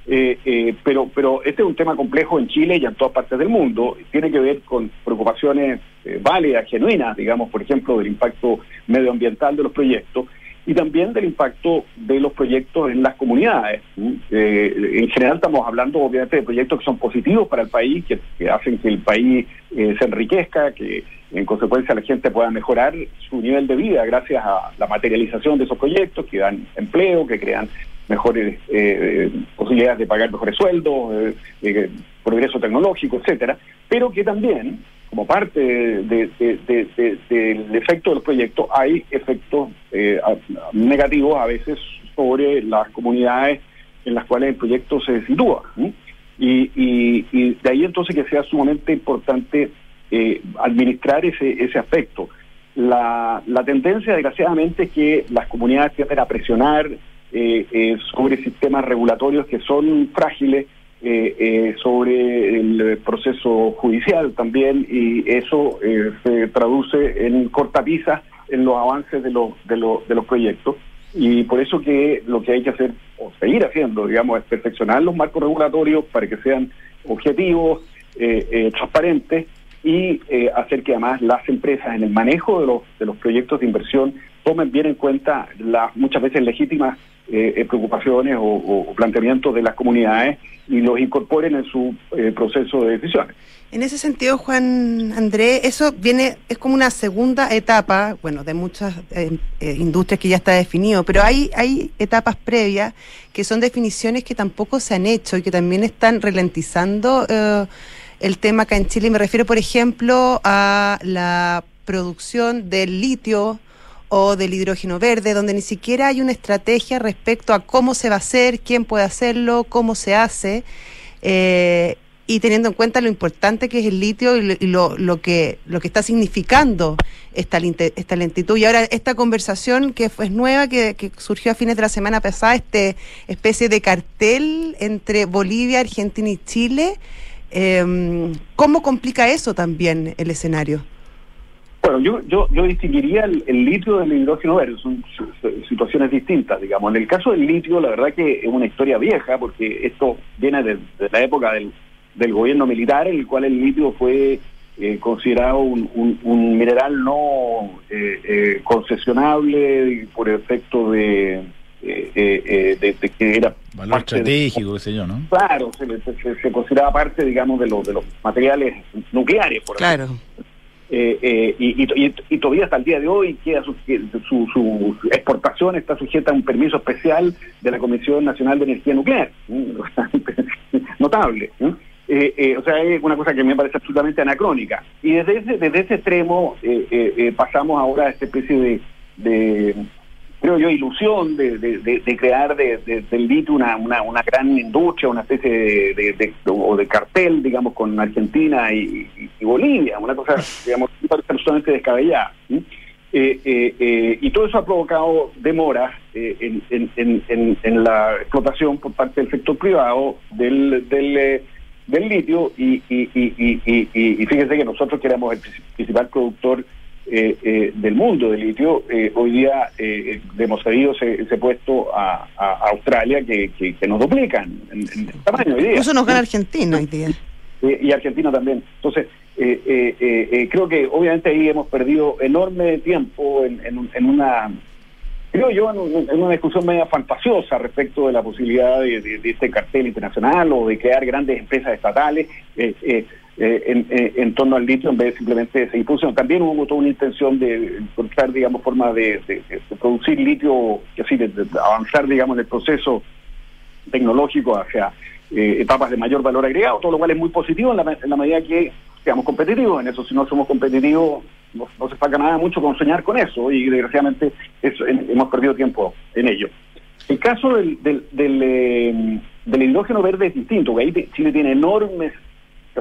Eh, eh, pero, pero este es un tema complejo en Chile y en todas partes del mundo. Tiene que ver con preocupaciones eh, válidas, genuinas, digamos, por ejemplo, del impacto medioambiental de los proyectos y también del impacto de los proyectos en las comunidades. en general estamos hablando obviamente de proyectos que son positivos para el país, que, que hacen que el país se enriquezca, que en consecuencia la gente pueda mejorar su nivel de vida gracias a la materialización de esos proyectos, que dan empleo, que crean mejores eh, de pagar mejores sueldos, eh, progreso tecnológico, etcétera, pero que también como parte de, del efecto del proyecto, hay efectos eh, negativos a veces sobre las comunidades en las cuales el proyecto se sitúa. Y, y, de ahí entonces que sea sumamente importante eh, administrar ese, ese aspecto. La, la tendencia, desgraciadamente, es que las comunidades tienden a presionar eh, eh, sobre sistemas regulatorios que son frágiles, sobre el proceso judicial también, y eso se traduce en cortapisas en los avances de, los de, los de los proyectos. Y por eso que lo que hay que hacer, o seguir haciendo, digamos, es perfeccionar los marcos regulatorios para que sean objetivos, eh, eh, transparentes y eh, hacer que además las empresas en el manejo de los, de los proyectos de inversión tomen bien en cuenta las muchas veces legítimas preocupaciones o, planteamientos de las comunidades y los incorporen en su proceso de decisiones. En ese sentido, Juan Andrés, eso viene, es como una segunda etapa, bueno, de muchas eh, eh, industrias que ya está definido, pero hay, hay etapas previas que son definiciones que tampoco se han hecho y que también están ralentizando eh, el tema acá en Chile. Me refiero, por ejemplo, a la producción del litio o del hidrógeno verde, donde ni siquiera hay una estrategia respecto a cómo se va a hacer, quién puede hacerlo, cómo se hace. Eh, y teniendo en cuenta lo importante que es el litio y lo, lo, que, lo que está significando esta, esta lentitud. Y ahora esta conversación que es nueva, que, surgió a fines de la semana pasada, este especie de cartel entre Bolivia, Argentina y Chile, em, ¿cómo complica eso también el escenario? Bueno, yo, yo, yo distinguiría el, litio del hidrógeno verde, son situaciones distintas, digamos. En el caso del litio, la verdad que es una historia vieja, porque esto viene de la época del, del gobierno militar, en el cual el litio fue eh, considerado un, un, mineral no eh, eh, concesionable por efecto de, de, que era valor estratégico, qué sé yo, ¿no? Claro, se, se, consideraba parte, digamos, de, los de los materiales nucleares, por claro. Y, y, y, todavía hasta el día de hoy queda su, su, exportación está sujeta a un permiso especial de la Comisión Nacional de Energía Nuclear, [LAUGHS] notable. Eh, eh, o sea, es una cosa que me parece absolutamente anacrónica. Y desde ese, desde ese extremo eh, pasamos ahora a esta especie de, creo yo, ilusión de, de, crear del litio una, una, una, gran industria, una especie de, o de cartel, digamos, con Argentina y, Bolivia, una cosa, digamos, [LAUGHS] absolutamente descabellada. y todo eso ha provocado demoras en, en, en, la explotación por parte del sector privado del, del del litio y, y, y, y, fíjense que nosotros que éramos el principal productor eh, eh, del mundo de litio, eh, hoy día hemos cedido ese, puesto a, Australia que, que, nos duplican en, tamaño hoy día. Eso nos gana Argentina hoy día. y Argentina también. Entonces, creo que obviamente ahí hemos perdido enorme tiempo en, en una creo yo, en, una discusión media fantasiosa respecto de la posibilidad de, este cartel internacional o de crear grandes empresas estatales eh, eh, eh, en, torno al litio en vez de simplemente se impuso. También hubo toda una intención de encontrar, digamos, formas de, producir litio, así, de, avanzar, digamos, en el proceso tecnológico hacia etapas de mayor valor agregado, todo lo cual es muy positivo en la, en la medida que seamos competitivos. En eso, si no somos competitivos, no, se paga nada mucho con soñar con eso y desgraciadamente hemos perdido tiempo en ello. El caso del, del, del, eh, hidrógeno verde es distinto, porque ahí Chile tiene enormes,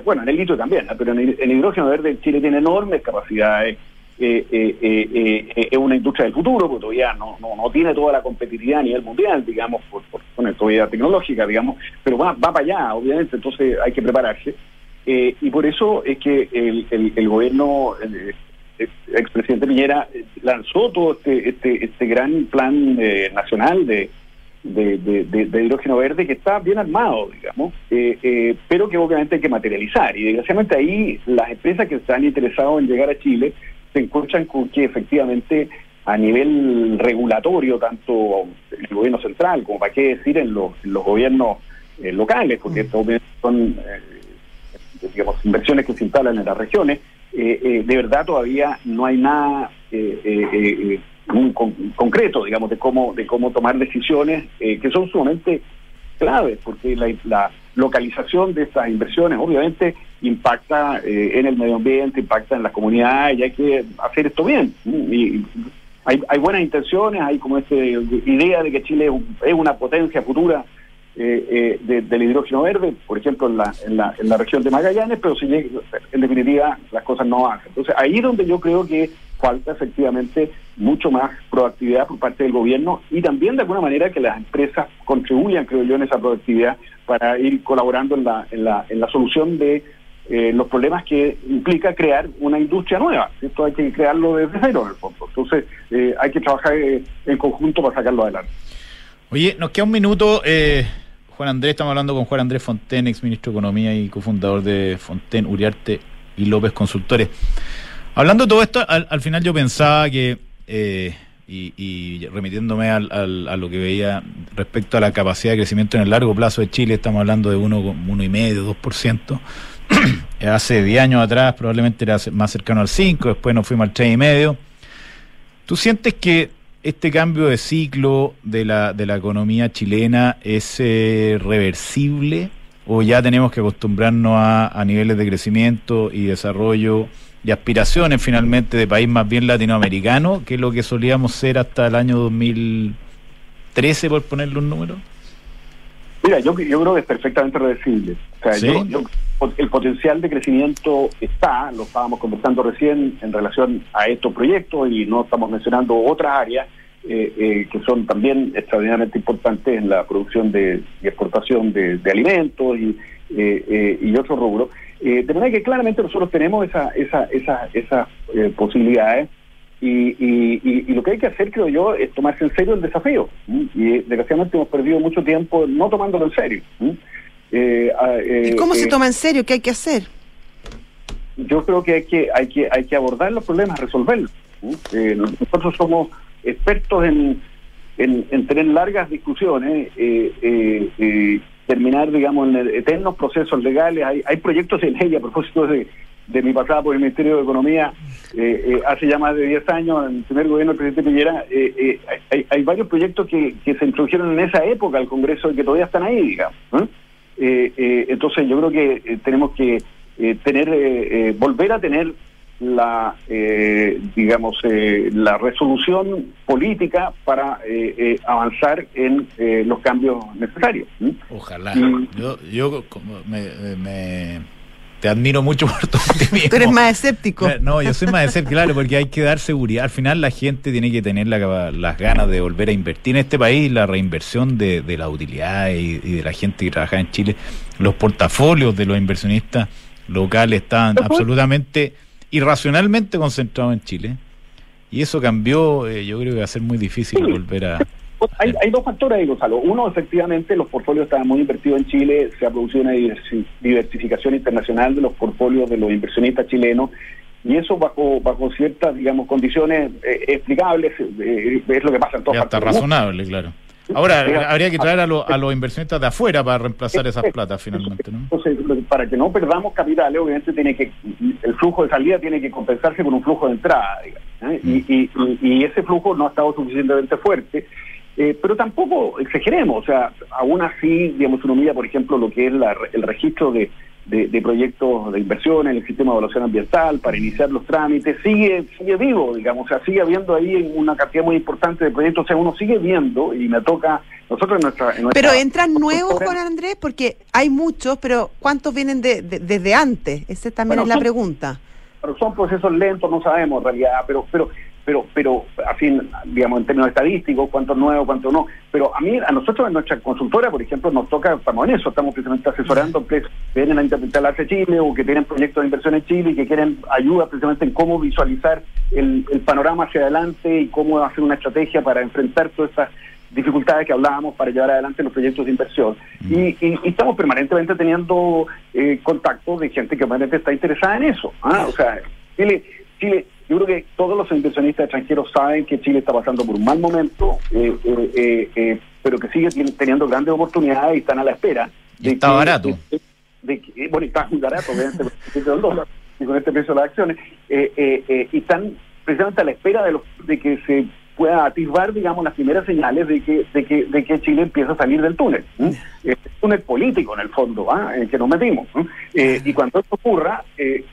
bueno, en el litio también, pero en el, hidrógeno verde Chile tiene enormes capacidades. Eh, eh, es una industria del futuro, porque todavía no, no, no, tiene toda la competitividad a nivel mundial, digamos, por, por, con todavía tecnológica, digamos, pero va, va para allá, obviamente, entonces hay que prepararse. y por eso es que el, el, el gobierno expresidente Piñera eh, lanzó todo este, este, este gran plan eh, nacional de, de, hidrógeno verde que está bien armado, digamos, eh, pero que obviamente hay que materializar. Y desgraciadamente ahí las empresas que están interesadas en llegar a Chile se encuentran con que efectivamente a nivel regulatorio, tanto el gobierno central como para qué decir en los, los gobiernos locales, porque mm. son digamos, inversiones que se instalan en las regiones, eh, eh, de verdad todavía no hay nada eh, concreto, digamos, de cómo de cómo tomar decisiones que son sumamente claves, porque la, localización de estas inversiones obviamente impacta eh, en el medio ambiente, impacta en las comunidades y hay que hacer esto bien. Y hay, hay buenas intenciones, hay como esta idea de que Chile es una potencia futura eh, eh, del hidrógeno verde, por ejemplo, en la, en la, en la región de Magallanes, pero si en definitiva las cosas no hacen. Entonces, ahí es donde yo creo que falta efectivamente mucho más proactividad por parte del gobierno y también de alguna manera que las empresas contribuyan, creo yo, en esa proactividad para ir colaborando en la, en la, en la solución de eh, los problemas que implica crear una industria nueva. Esto hay que crearlo desde cero, en el fondo. Entonces, hay que trabajar en conjunto para sacarlo adelante. Oye, nos queda un minuto. Eh, Juan Andrés, estamos hablando con Juan Andrés Fonten, ex ministro de Economía y cofundador de Fonten, Uriarte y López Consultores. Hablando de todo esto, al, final yo pensaba que, eh, y, remitiéndome a lo que veía respecto a la capacidad de crecimiento en el largo plazo de Chile, estamos hablando de 1,5, 2%. [CLEARS THROAT] Hace 10 años atrás probablemente era más cercano al 5, después nos fuimos al 3,5. ¿Tú sientes que este cambio de ciclo de la, de la economía chilena es eh, reversible o ya tenemos que acostumbrarnos a, a, niveles de crecimiento y desarrollo y aspiraciones finalmente de país más bien latinoamericano, que lo que solíamos ser hasta el año 2013, por ponerle un número? Mira, yo, yo creo que es perfectamente reversible. O sea, el potencial de crecimiento está, lo estábamos conversando recién en relación a estos proyectos y no estamos mencionando otras áreas eh, eh, que son también extraordinariamente importantes en la producción de, y exportación de, alimentos y, eh, y otros rubros. de manera que claramente nosotros tenemos esa, esa, esa, esas posibilidades y, y, lo que hay que hacer, creo yo, es tomarse en serio el desafío. Y desgraciadamente hemos perdido mucho tiempo no tomándolo en serio. Eh, ah, eh, ¿Y cómo se eh, toma en serio? ¿Qué hay que hacer? Yo creo que hay que hay que hay que abordar los problemas, resolverlos. nosotros somos expertos en, en, tener largas discusiones, terminar, digamos, en eternos procesos legales. Hay, hay proyectos de ley a propósito de, de mi pasada por el Ministerio de Economía hace ya más de 10 años, en el primer gobierno del presidente Piñera, hay, hay, varios proyectos que, que se introdujeron en esa época al Congreso y que todavía están ahí, digamos. Eh, eh, entonces yo creo que eh, tenemos que tener, volver a tener la, digamos, la resolución política para avanzar en los cambios necesarios. Ojalá. yo, yo me te admiro mucho por tu [LAUGHS] optimismo. Tú eres más escéptico. No, yo soy más escéptico, claro, porque hay que dar seguridad. Al final la gente tiene que tener las ganas de volver a invertir en este país, la reinversión de, la utilidad y, de la gente que trabaja en Chile. Los portafolios de los inversionistas locales están absolutamente irracionalmente concentrados en Chile. Y eso cambió, eh, yo creo que va a ser muy difícil volver a... Hay, hay, dos factores ahí, Gonzalo. Uno, efectivamente, los portfolios estaban muy invertidos en Chile, se ha producido una diversificación internacional de los portfolios de los inversionistas chilenos y eso bajo bajo ciertas, digamos, condiciones eh, explicables, eh, es lo que pasa en todos Está razonable, claro. Ahora, habría que traer a, a, los inversionistas de afuera para reemplazar esas platas finalmente, ¿no? Entonces, para que no perdamos capitales, obviamente tiene que el flujo de salida tiene que compensarse con un flujo de entrada, digamos, ¿eh? y, y, y, ese flujo no ha estado suficientemente fuerte eh, pero tampoco exageremos, o sea, aún así, digamos, uno mira, por ejemplo, lo que es el registro de, de, proyectos de inversión en el sistema de evaluación ambiental para iniciar los trámites, sigue sigue vivo, digamos, o sea, sigue habiendo ahí una cantidad muy importante de proyectos, o sea, uno sigue viendo y me toca, nosotros en nuestra... pero entran [LAUGHS] nuevos, Juan Andrés, porque hay muchos, pero ¿cuántos vienen de, desde antes? Esa también es la pregunta. Pero son procesos lentos, no sabemos en realidad, pero pero pero, pero así, digamos, en términos estadísticos, cuánto nuevo, cuánto no. Pero a mí, a nosotros en nuestra consultora, por ejemplo, nos toca, estamos en eso, estamos precisamente asesorando empresas que vienen a interpretar la Chile o que tienen proyectos de inversión en Chile y que quieren ayuda precisamente en cómo visualizar el, panorama hacia adelante y cómo hacer una estrategia para enfrentar todas esas dificultades que hablábamos para llevar adelante los proyectos de inversión. Mm. Y, estamos permanentemente teniendo eh, contacto de gente que realmente está interesada en eso. ¿ah? O sea, Chile, Chile yo creo que todos los inversionistas extranjeros saben que Chile está pasando por un mal momento, eh, eh, eh, pero que sigue teniendo grandes oportunidades y están a la espera. De está barato. De, bueno, está muy barato, obviamente, y con este precio de las acciones, y están precisamente a la espera de, los, de que se pueda atisbar, digamos, las primeras señales de que, de que, de que Chile empieza a salir del túnel. ¿eh? Es un túnel político, en el fondo, ¿ah? en el que nos metimos. Eh, y cuando esto ocurra, eh,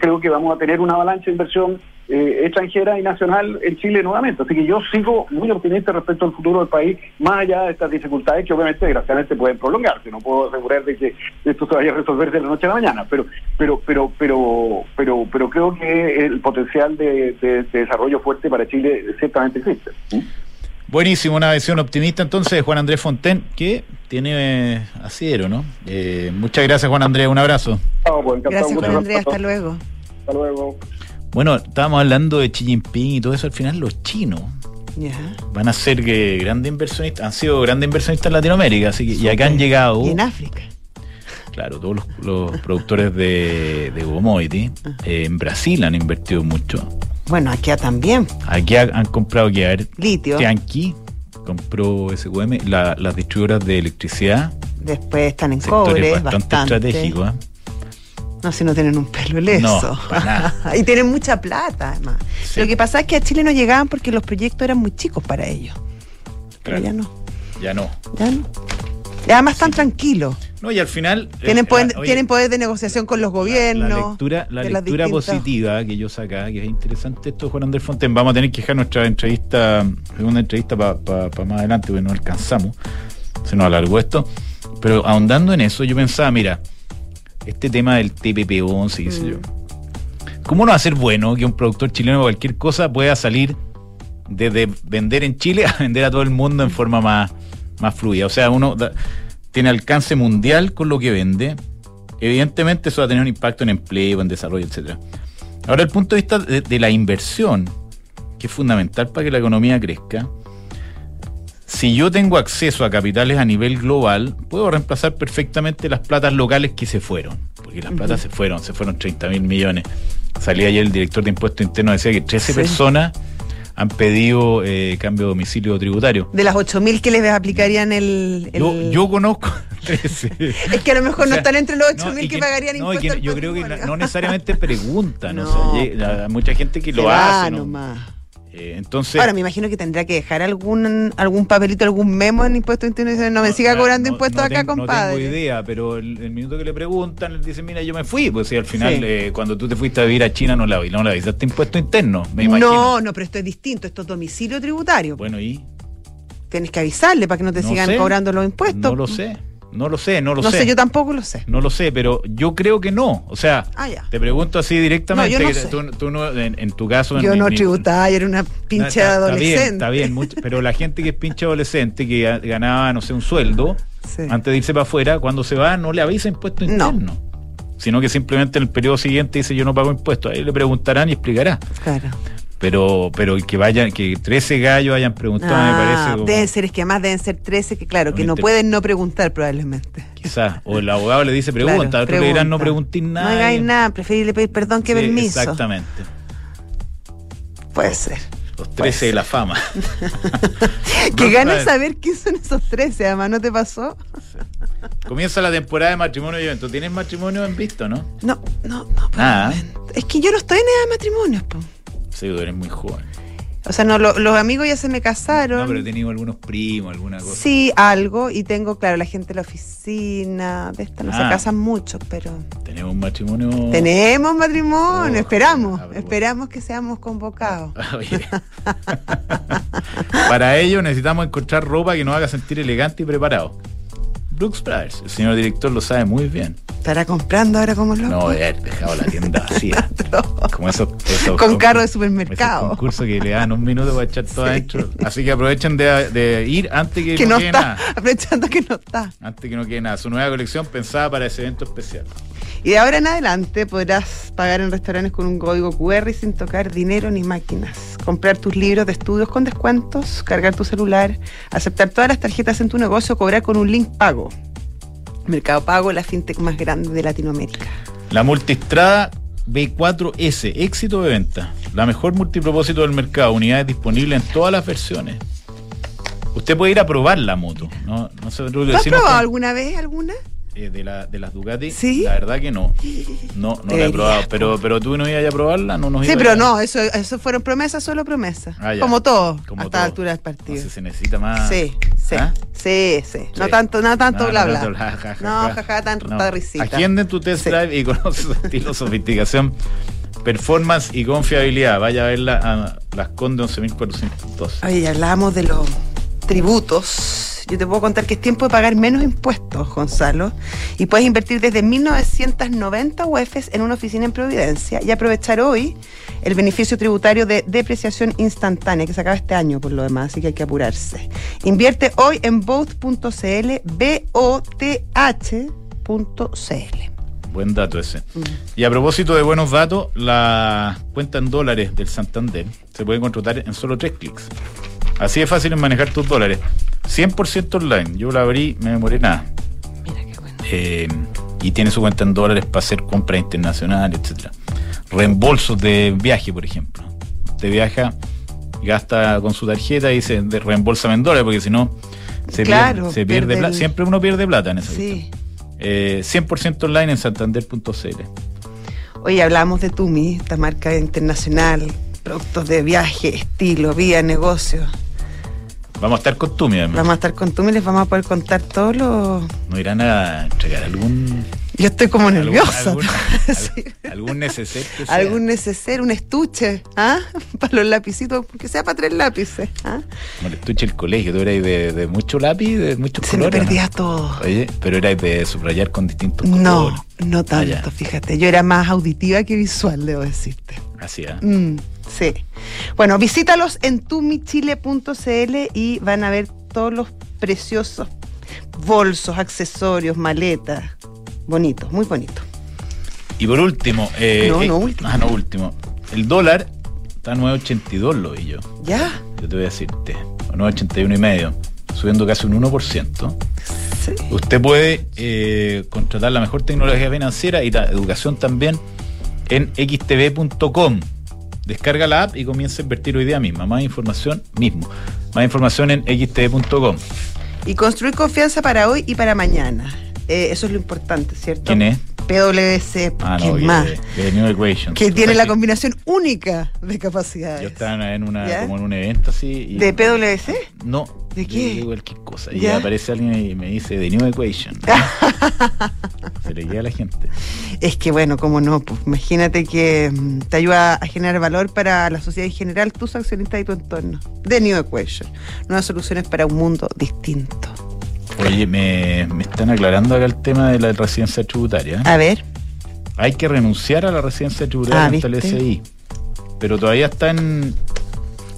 creo que vamos a tener una avalancha de inversión extranjera y nacional en Chile nuevamente. Así que yo sigo muy optimista respecto al futuro del país, más allá de estas dificultades que obviamente desgraciadamente pueden prolongarse. No puedo asegurar de que esto se vaya a resolver de la noche a la mañana, pero pero pero pero pero pero creo que el potencial de, de desarrollo fuerte para Chile ciertamente existe. Buenísimo, una visión optimista entonces Juan Andrés Fonten, que tiene eh, asidero, ¿no? Eh, muchas gracias Juan Andrés, un abrazo. Pues, gracias Juan Andrés, hasta luego. Hasta luego. Bueno, estábamos hablando de Xi Jinping y todo eso, al final los chinos van a ser que grandes inversionistas, han sido grandes inversionistas en Latinoamérica, así que, y acá han llegado... Y en África. Claro, todos los, productores de, de commodity ah. eh, en Brasil han invertido mucho bueno, aquí también. Aquí han comprado que a ver. Litio. Tianqi compró SQM, las distribuidoras de electricidad. Después están en cobre, bastante, bastante estratégico. ¿eh? No, si no tienen un pelo. No, nada. [LAUGHS] y tienen mucha plata, además. Lo que pasa es que a Chile no llegaban porque los proyectos eran muy chicos para ellos. Pero ya no. Ya no. Ya no. Y además están tranquilos. No, y al final. Tienen, eh, poder, tienen poder de negociación con los gobiernos. La, lectura, la lectura positiva que yo saca, que es interesante esto, Juan Andrés Fonten. Vamos a tener que dejar nuestra entrevista, segunda entrevista para más adelante, porque no alcanzamos. Se nos alargó esto. Pero ahondando en eso, yo pensaba, mira, este tema del TPP-11, qué sé yo. Mm. ¿Cómo no va a ser bueno que un productor chileno o cualquier cosa pueda salir desde vender en Chile [LAUGHS] a vender a todo el mundo en forma más, más fluida? O sea, uno tiene alcance mundial con lo que vende. Evidentemente eso va a tener un impacto en empleo, en desarrollo, etcétera. Ahora, el punto de vista de, la inversión, que es fundamental para que la economía crezca, si yo tengo acceso a capitales a nivel global, puedo reemplazar perfectamente las platas locales que se fueron. Porque las platas se fueron, se fueron 30 mil millones. Salía ayer el director de impuestos internos, decía que 13 personas han pedido eh, cambio de domicilio tributario. De las 8.000 que les aplicarían el... Yo, conozco [LAUGHS] 13. es que a lo mejor no están entre los 8.000 que, pagarían impuestos. yo creo que no necesariamente preguntan, [LAUGHS] no. hay mucha gente que lo hace. ¿no? Eh, entonces, Ahora me imagino que tendrá que dejar algún algún papelito, algún memo en impuestos internos. No me siga cobrando impuestos acá, compadre. No tengo idea, pero el, minuto que le preguntan, le dicen, mira, yo me fui. Pues si al final, eh, cuando tú te fuiste a vivir a China, no la, no la avisaste impuesto interno, me imagino. No, no, pero esto es distinto. Esto es domicilio tributario. Bueno, ¿y? Tienes que avisarle para que no te sigan cobrando los impuestos. No lo sé. No lo sé, no lo sé. No sé, yo tampoco lo sé. No lo sé, pero yo creo que no. O sea, ah, te pregunto así directamente. tú, no, en, tu caso. Yo no tributaba, era una pinche adolescente. Está bien, está bien pero la gente que es pinche adolescente, que ganaba, no sé, un sueldo, antes de irse para afuera, cuando se va, no le avisa impuesto interno. Sino que simplemente en el periodo siguiente dice yo no pago impuestos. Ahí le preguntarán y explicará. Claro pero pero que vayan que 13 gallos hayan preguntado me ah, parece deben ser es que además deben ser 13 que claro que no pueden no preguntar probablemente quizás o el abogado le dice pregunta otros le dirán no preguntéis nada no hagáis nada preferible pedir perdón que permiso exactamente puede ser los 13 de la fama. [LAUGHS] que ganas saber qué son esos 13, además, ¿no te pasó? Comienza la temporada de matrimonio y evento. ¿Tienes matrimonio en visto, no? No, no, no. Ah. Es que yo no estoy en edad de matrimonio, pues. Sí, eres muy joven. O sea, no, los amigos ya se me casaron. No, pero he tenido algunos primos, alguna cosa. Sí, algo. Y tengo, claro, la gente de la oficina, de esta no se ah. casan mucho, pero. Tenemos un matrimonio. Tenemos matrimonio, oh, esperamos. esperamos que seamos convocados. [LAUGHS] Para ello necesitamos encontrar ropa que nos haga sentir elegante y preparado. Brooks Brothers. El señor director lo sabe muy bien. ¿Estará comprando ahora como loco? No, haber dejado la tienda vacía. [LAUGHS] como eso, Con carro de supermercado. Un concurso que le dan un minuto para echar todo adentro. Así que aprovechen de, ir antes que, no, quede nada. Aprovechando que no está. Antes que no quede nada. Su nueva colección pensada para ese evento especial. Y de ahora en adelante podrás pagar en restaurantes con un código QR sin tocar dinero ni máquinas. Comprar tus libros de estudios con descuentos, cargar tu celular, aceptar todas las tarjetas en tu negocio, cobrar con un link pago. Mercado Pago, la fintech más grande de Latinoamérica. La multistrada B4S, éxito de venta. La mejor multipropósito del mercado, unidades disponibles en todas las versiones. Usted puede ir a probar la moto. ¿no? no ¿Tú has probado alguna vez alguna? Eh, de, la, de las Ducati, ¿Sí? la verdad que no. No, no la he probado. Pero, pero tú no ibas a probarla, no nos Sí, ibas pero a- no, eso, eso fueron promesas, solo promesas. Ah. Como todo, Como hasta todo. la altura del partido. se necesita más. Sí, sí, ¿Ah? sí, sí, No tanto, no tanto No, bla no bla. bla, no, ja. jaja, tan, No. tan risita. Agenden tu test drive y conoce su [LAUGHS] estilo, sofisticación, performance y confiabilidad. Vaya a verla a Las Conde 11.402. Oye, hablábamos de los tributos. Yo te puedo contar que es tiempo de pagar menos impuestos, Gonzalo, y puedes invertir desde 1990 UEFs en una oficina en Providencia y aprovechar hoy el beneficio tributario de depreciación instantánea que se acaba este año por lo demás, así que hay que apurarse. Invierte hoy en both.cl, B-O-T-H.cl. Buen dato ese. Mm. Y a propósito de buenos datos, la cuenta en dólares del Santander se puede contratar en solo tres clics. Así de fácil en manejar tus dólares. 100% online. Yo la abrí, me demoré nada. Mira qué bueno. Eh, y tiene su cuenta en dólares para hacer compras internacionales, etcétera. Reembolsos de viaje, por ejemplo. Usted viaja, gasta con su tarjeta y se de- reembolsa en dólares, porque si no se Claro, pierde, se pierde pierde plata. Siempre uno pierde plata en esa Sí. Eh, 100% online en santander.cl. Oye, hablamos de Tumi, esta marca internacional, productos de viaje, estilo, vida, negocio. Vamos a estar con Tumi, además. Vamos a estar con Tumi les vamos a poder contar todos los... ¿No irán a entregar algún... Yo estoy como nerviosa. algún, [LAUGHS] Sí. algún neceser que sea? Algún neceser, un estuche, ¿ah? [LAUGHS] Para los lapicitos, porque sea para tres lápices, ¿ah? Como el estuche del colegio, tú eras de, de mucho lápiz, de muchos Se me colores. ¿no? perdía todo. Oye, pero era de subrayar con distintos No, colores. no tanto, Ah, ya. fíjate. Yo era más auditiva que visual, debo decirte. Así, ¿ah? Mm, sí. Bueno, visítalos en tumichile.cl y van a ver todos los preciosos bolsos, accesorios, maletas. Bonitos, muy bonitos. Y por último. eh, No, eh, no, último. Ah, no, último. El dólar está a 9.82, lo vi yo. ¿Ya? Yo te voy a decirte. A 9.81 y medio. Subiendo casi un 1%. Sí. Usted puede eh, contratar la mejor tecnología financiera y la educación también en xtv.com. Descarga la app y comienza a invertir hoy día misma. Más información mismo. Más información en xtv.com. Y construir confianza para hoy y para mañana. Eh, eso es lo importante, ¿cierto? ¿Quién es? PwC, Ah, ¿qué no, que- más? que New Equations. Que tiene la combinación única de capacidades. Yo estaba en una, ¿Ya? como en un evento así. y- ¿De PwC? No. ¿De qué? de cualquier cosa. Y aparece alguien y me dice The New Equation. [LAUGHS] Se le queda a la gente. Es que bueno, como no, pues imagínate que mm, te ayuda a generar valor para la sociedad en general, tus accionistas y tu entorno. The New Equation. Nuevas soluciones para un mundo distinto. Oye, me, me están aclarando acá el tema de la residencia tributaria. A ver, Hay que renunciar a la residencia tributaria Ah, el ¿viste? SI. Pero todavía está en.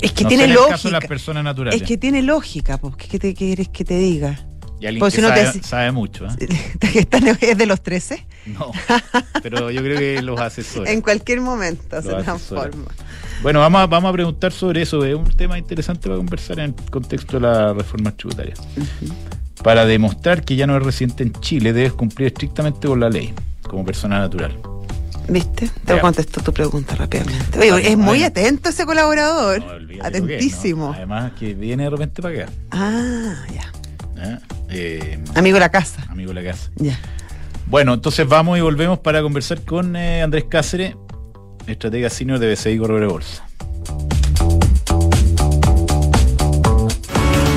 es que no tiene en el caso de lógica. las personas naturales. Es que tiene lógica, pues, ¿qué te quieres que te diga? y alguien pues que si no te sabe, sabe mucho. ¿eh? [LAUGHS] ¿Están- ¿Es de los 13? No. [LAUGHS] Pero yo creo que los asesores. En cualquier momento Lo se transforma. Bueno, vamos a, vamos a preguntar sobre eso. Es un tema interesante para conversar en el contexto de la reforma tributaria. Para demostrar que ya no es residente en Chile, debes cumplir estrictamente con la ley, como persona natural. ¿Viste? Te contesto tu pregunta rápidamente. Oye, es muy atento ese colaborador. No, que Atentísimo. ¿no? Además, que viene de repente para acá. Ah, ya. ¿eh? Eh, Amigo de la casa. amigo de la casa. Ya. Bueno, entonces vamos y volvemos para conversar con eh, Andrés Cáceres, estratega senior de BCI Corredor de Bolsa.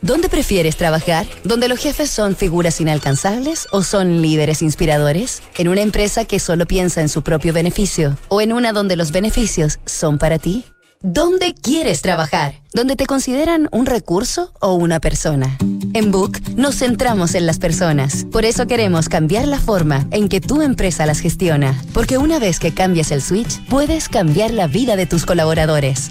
¿Dónde prefieres trabajar? ¿Donde los jefes son figuras inalcanzables o son líderes inspiradores? ¿En una empresa que solo piensa en su propio beneficio? ¿O en una donde los beneficios son para ti? ¿Dónde quieres trabajar? ¿Donde te consideran un recurso o una persona? En Book nos centramos en las personas. Por eso queremos cambiar la forma en que tu empresa las gestiona. Porque una vez que cambias el switch, puedes cambiar la vida de tus colaboradores.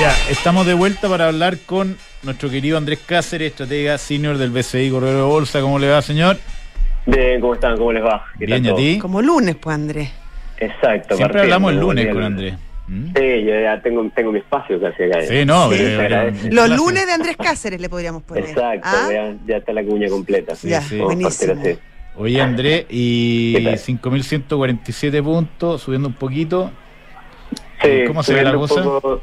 Ya, estamos de vuelta para hablar con nuestro querido Andrés Cáceres, estratega senior del BCI Correo de Bolsa. ¿Cómo le va, señor? Bien, ¿cómo están? ¿Cómo les va? ¿Qué Bien, tal ¿y a ti? Como lunes, pues, Andrés. Exacto. Siempre hablamos el lunes con Andrés. ¿Mm? Sí, yo ya tengo, tengo mi espacio casi acá. Sí, no, Sí, pero-. Los lunes de Andrés Cáceres le podríamos poner. Exacto, ¿Ah? ya, ya está la cuña completa. Ya, sí. Vamos a partir buenísimo. Oye, Andrés, y ¿Qué tal? 5.147 puntos, subiendo un poquito. Sí, ¿Cómo se ve la cosa? poco-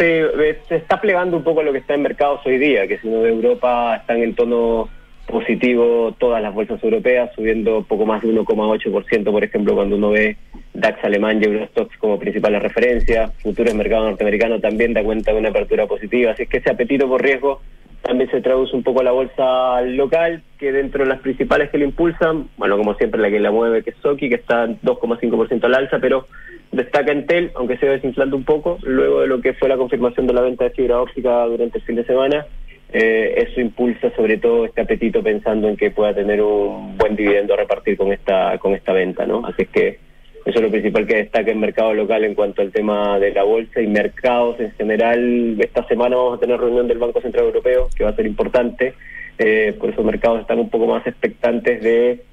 sí, eh, se está plegando un poco a lo que está en mercados hoy día, que si uno ve Europa están en tono positivo todas las bolsas europeas, subiendo poco más de 1,8%, por ejemplo, cuando uno ve DAX alemán y Eurostox como principales referencias, futuros mercado norteamericano también da cuenta de una apertura positiva, así es que ese apetito por riesgo también se traduce un poco a la bolsa local, que dentro de las principales que lo impulsan, bueno, como siempre la que la mueve, que es Soki, que está 2,5% al alza, pero destaca Entel, aunque se va desinflando un poco, luego de lo que fue la confirmación de la venta de fibra óptica durante el fin de semana. Eh, eso impulsa sobre todo este apetito pensando en que pueda tener un buen dividendo a repartir con esta con esta venta, ¿no? Así es que eso es lo principal que destaca en mercado local en cuanto al tema de la bolsa y mercados en general. Esta semana vamos a tener reunión del Banco Central Europeo, que va a ser importante. Eh, por eso mercados están un poco más expectantes de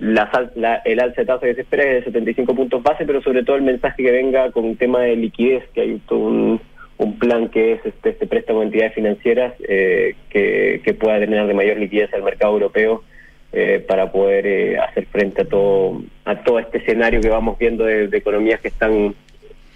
la, la, el alza de tasa que se espera es de 75 puntos base, pero sobre todo el mensaje que venga con un tema de liquidez, que hay un un plan que es este, este préstamo de entidades financieras eh, que, que, pueda tener de mayor liquidez al mercado europeo eh, para poder eh, hacer frente a todo a todo este escenario que vamos viendo de, economías que están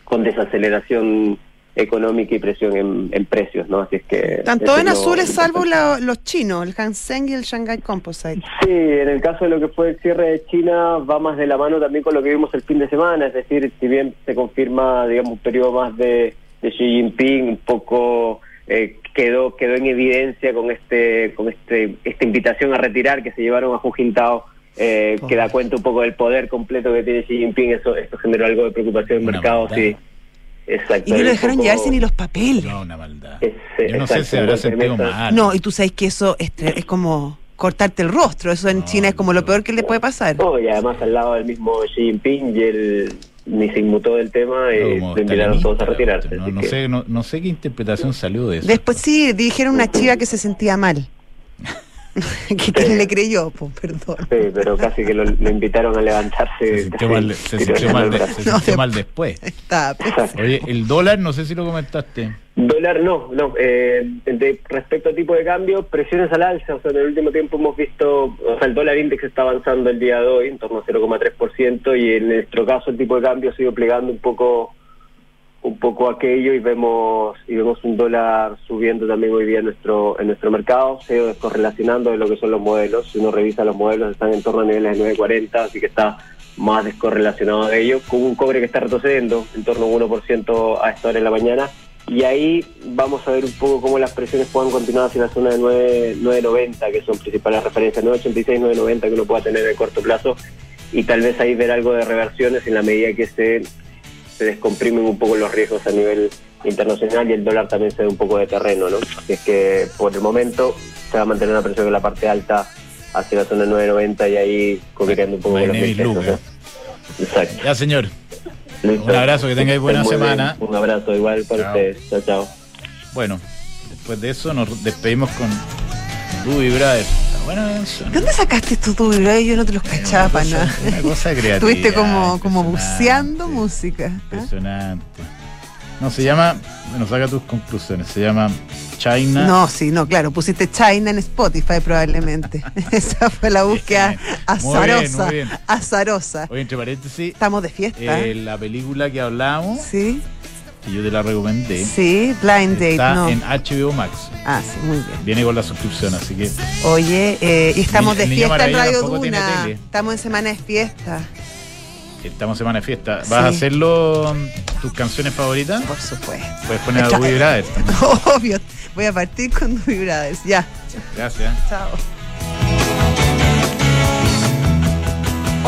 con desaceleración económica y presión en, precios, ¿no? Así es que... Tanto en azules salvo los chinos, el Hang y el Shanghai Composite. Sí, en el caso de lo que fue el cierre de China va más de la mano también con lo que vimos el fin de semana, es decir, si bien se confirma, digamos, un periodo más de de Xi Jinping un poco eh, quedó quedó en evidencia con este con este esta invitación a retirar que se llevaron a Hu Jintao eh, que da cuenta un poco del poder completo que tiene Xi Jinping eso esto generó algo de preocupación en el mercado sí Exacto, y no lo dejaron llevarse ni los papeles. No, una maldad. Yo no sé si habrá sentido mal. No, y tú sabes que eso es, es como cortarte el rostro. Eso en China es como lo peor que le puede pasar. No, y además al lado del mismo Xi Jinping y el ni se inmutó del tema y se invitaron todos a retirarse. No, sé, no, sé qué interpretación salió de eso. Después sí, dijeron una chiva que se sentía mal. [LAUGHS] [LAUGHS] que quién le creyó, pues, perdón. Sí, pero casi que lo, invitaron a levantarse. Se sintió mal, se sintió mal, se sintió mal después. Está, Oye, el dólar, no sé si lo comentaste. Dólar no, no. Eh, de, respecto a tipo de cambio, presiones al alza. O sea, en el último tiempo hemos visto, o sea, el dólar índice está avanzando el día de hoy en torno a 0,3% y en nuestro caso el tipo de cambio ha sido plegando un poco un poco aquello y vemos y vemos un dólar subiendo también hoy día en nuestro en nuestro mercado, se descorrelacionando de lo que son los modelos. Si uno revisa los modelos están en torno a niveles de 9.40, así que está más descorrelacionado de ello, con un cobre que está retrocediendo en torno a un 1% a esta hora en la mañana. Y ahí vamos a ver un poco cómo las presiones puedan continuar hacia la zona de 9, 9.90, que son principales referencias, 9.86, 9.90 que uno pueda tener en corto plazo, y tal vez ahí ver algo de reversiones en la medida que se, se descomprimen un poco los riesgos a nivel internacional y el dólar también se da un poco de terreno, ¿no? Así es que por el momento se va a mantener una presión en la parte alta hacia la zona de 9.90 y ahí coqueteando un poco con los ¿eh? Exacto. Ya, señor. Un abrazo, que tengáis buena semana. Un abrazo igual para ustedes. Chao, chao. Bueno, después de eso nos despedimos con Duby Brother. ¿Dónde sacaste Duby Brother? Yo no te los cachaba para nada. Una cosa creativa. Estuviste como, como buceando música. ¿eh? Impresionante. No, se llama, bueno, saca tus conclusiones, se llama China. No, sí, no, claro, pusiste China en Spotify probablemente. [LAUGHS] Esa fue la búsqueda azarosa. Muy bien, Azarosa. Oye, entre paréntesis. Estamos de fiesta. Eh, la película que hablamos. Sí. Que yo te la recomendé. Sí, Blind Date. Está en HBO Max. Ah, sí, muy bien. Viene con la suscripción, así que. Oye, eh, y estamos de fiesta en Radio Duna. Estamos en semana de fiesta. Estamos semana de fiesta. ¿Vas a hacerlo tus canciones favoritas? Por supuesto. Puedes poner a Duby Brothers. [LAUGHS] Obvio. Voy a partir con Duby Brothers. Ya. Gracias. Chao.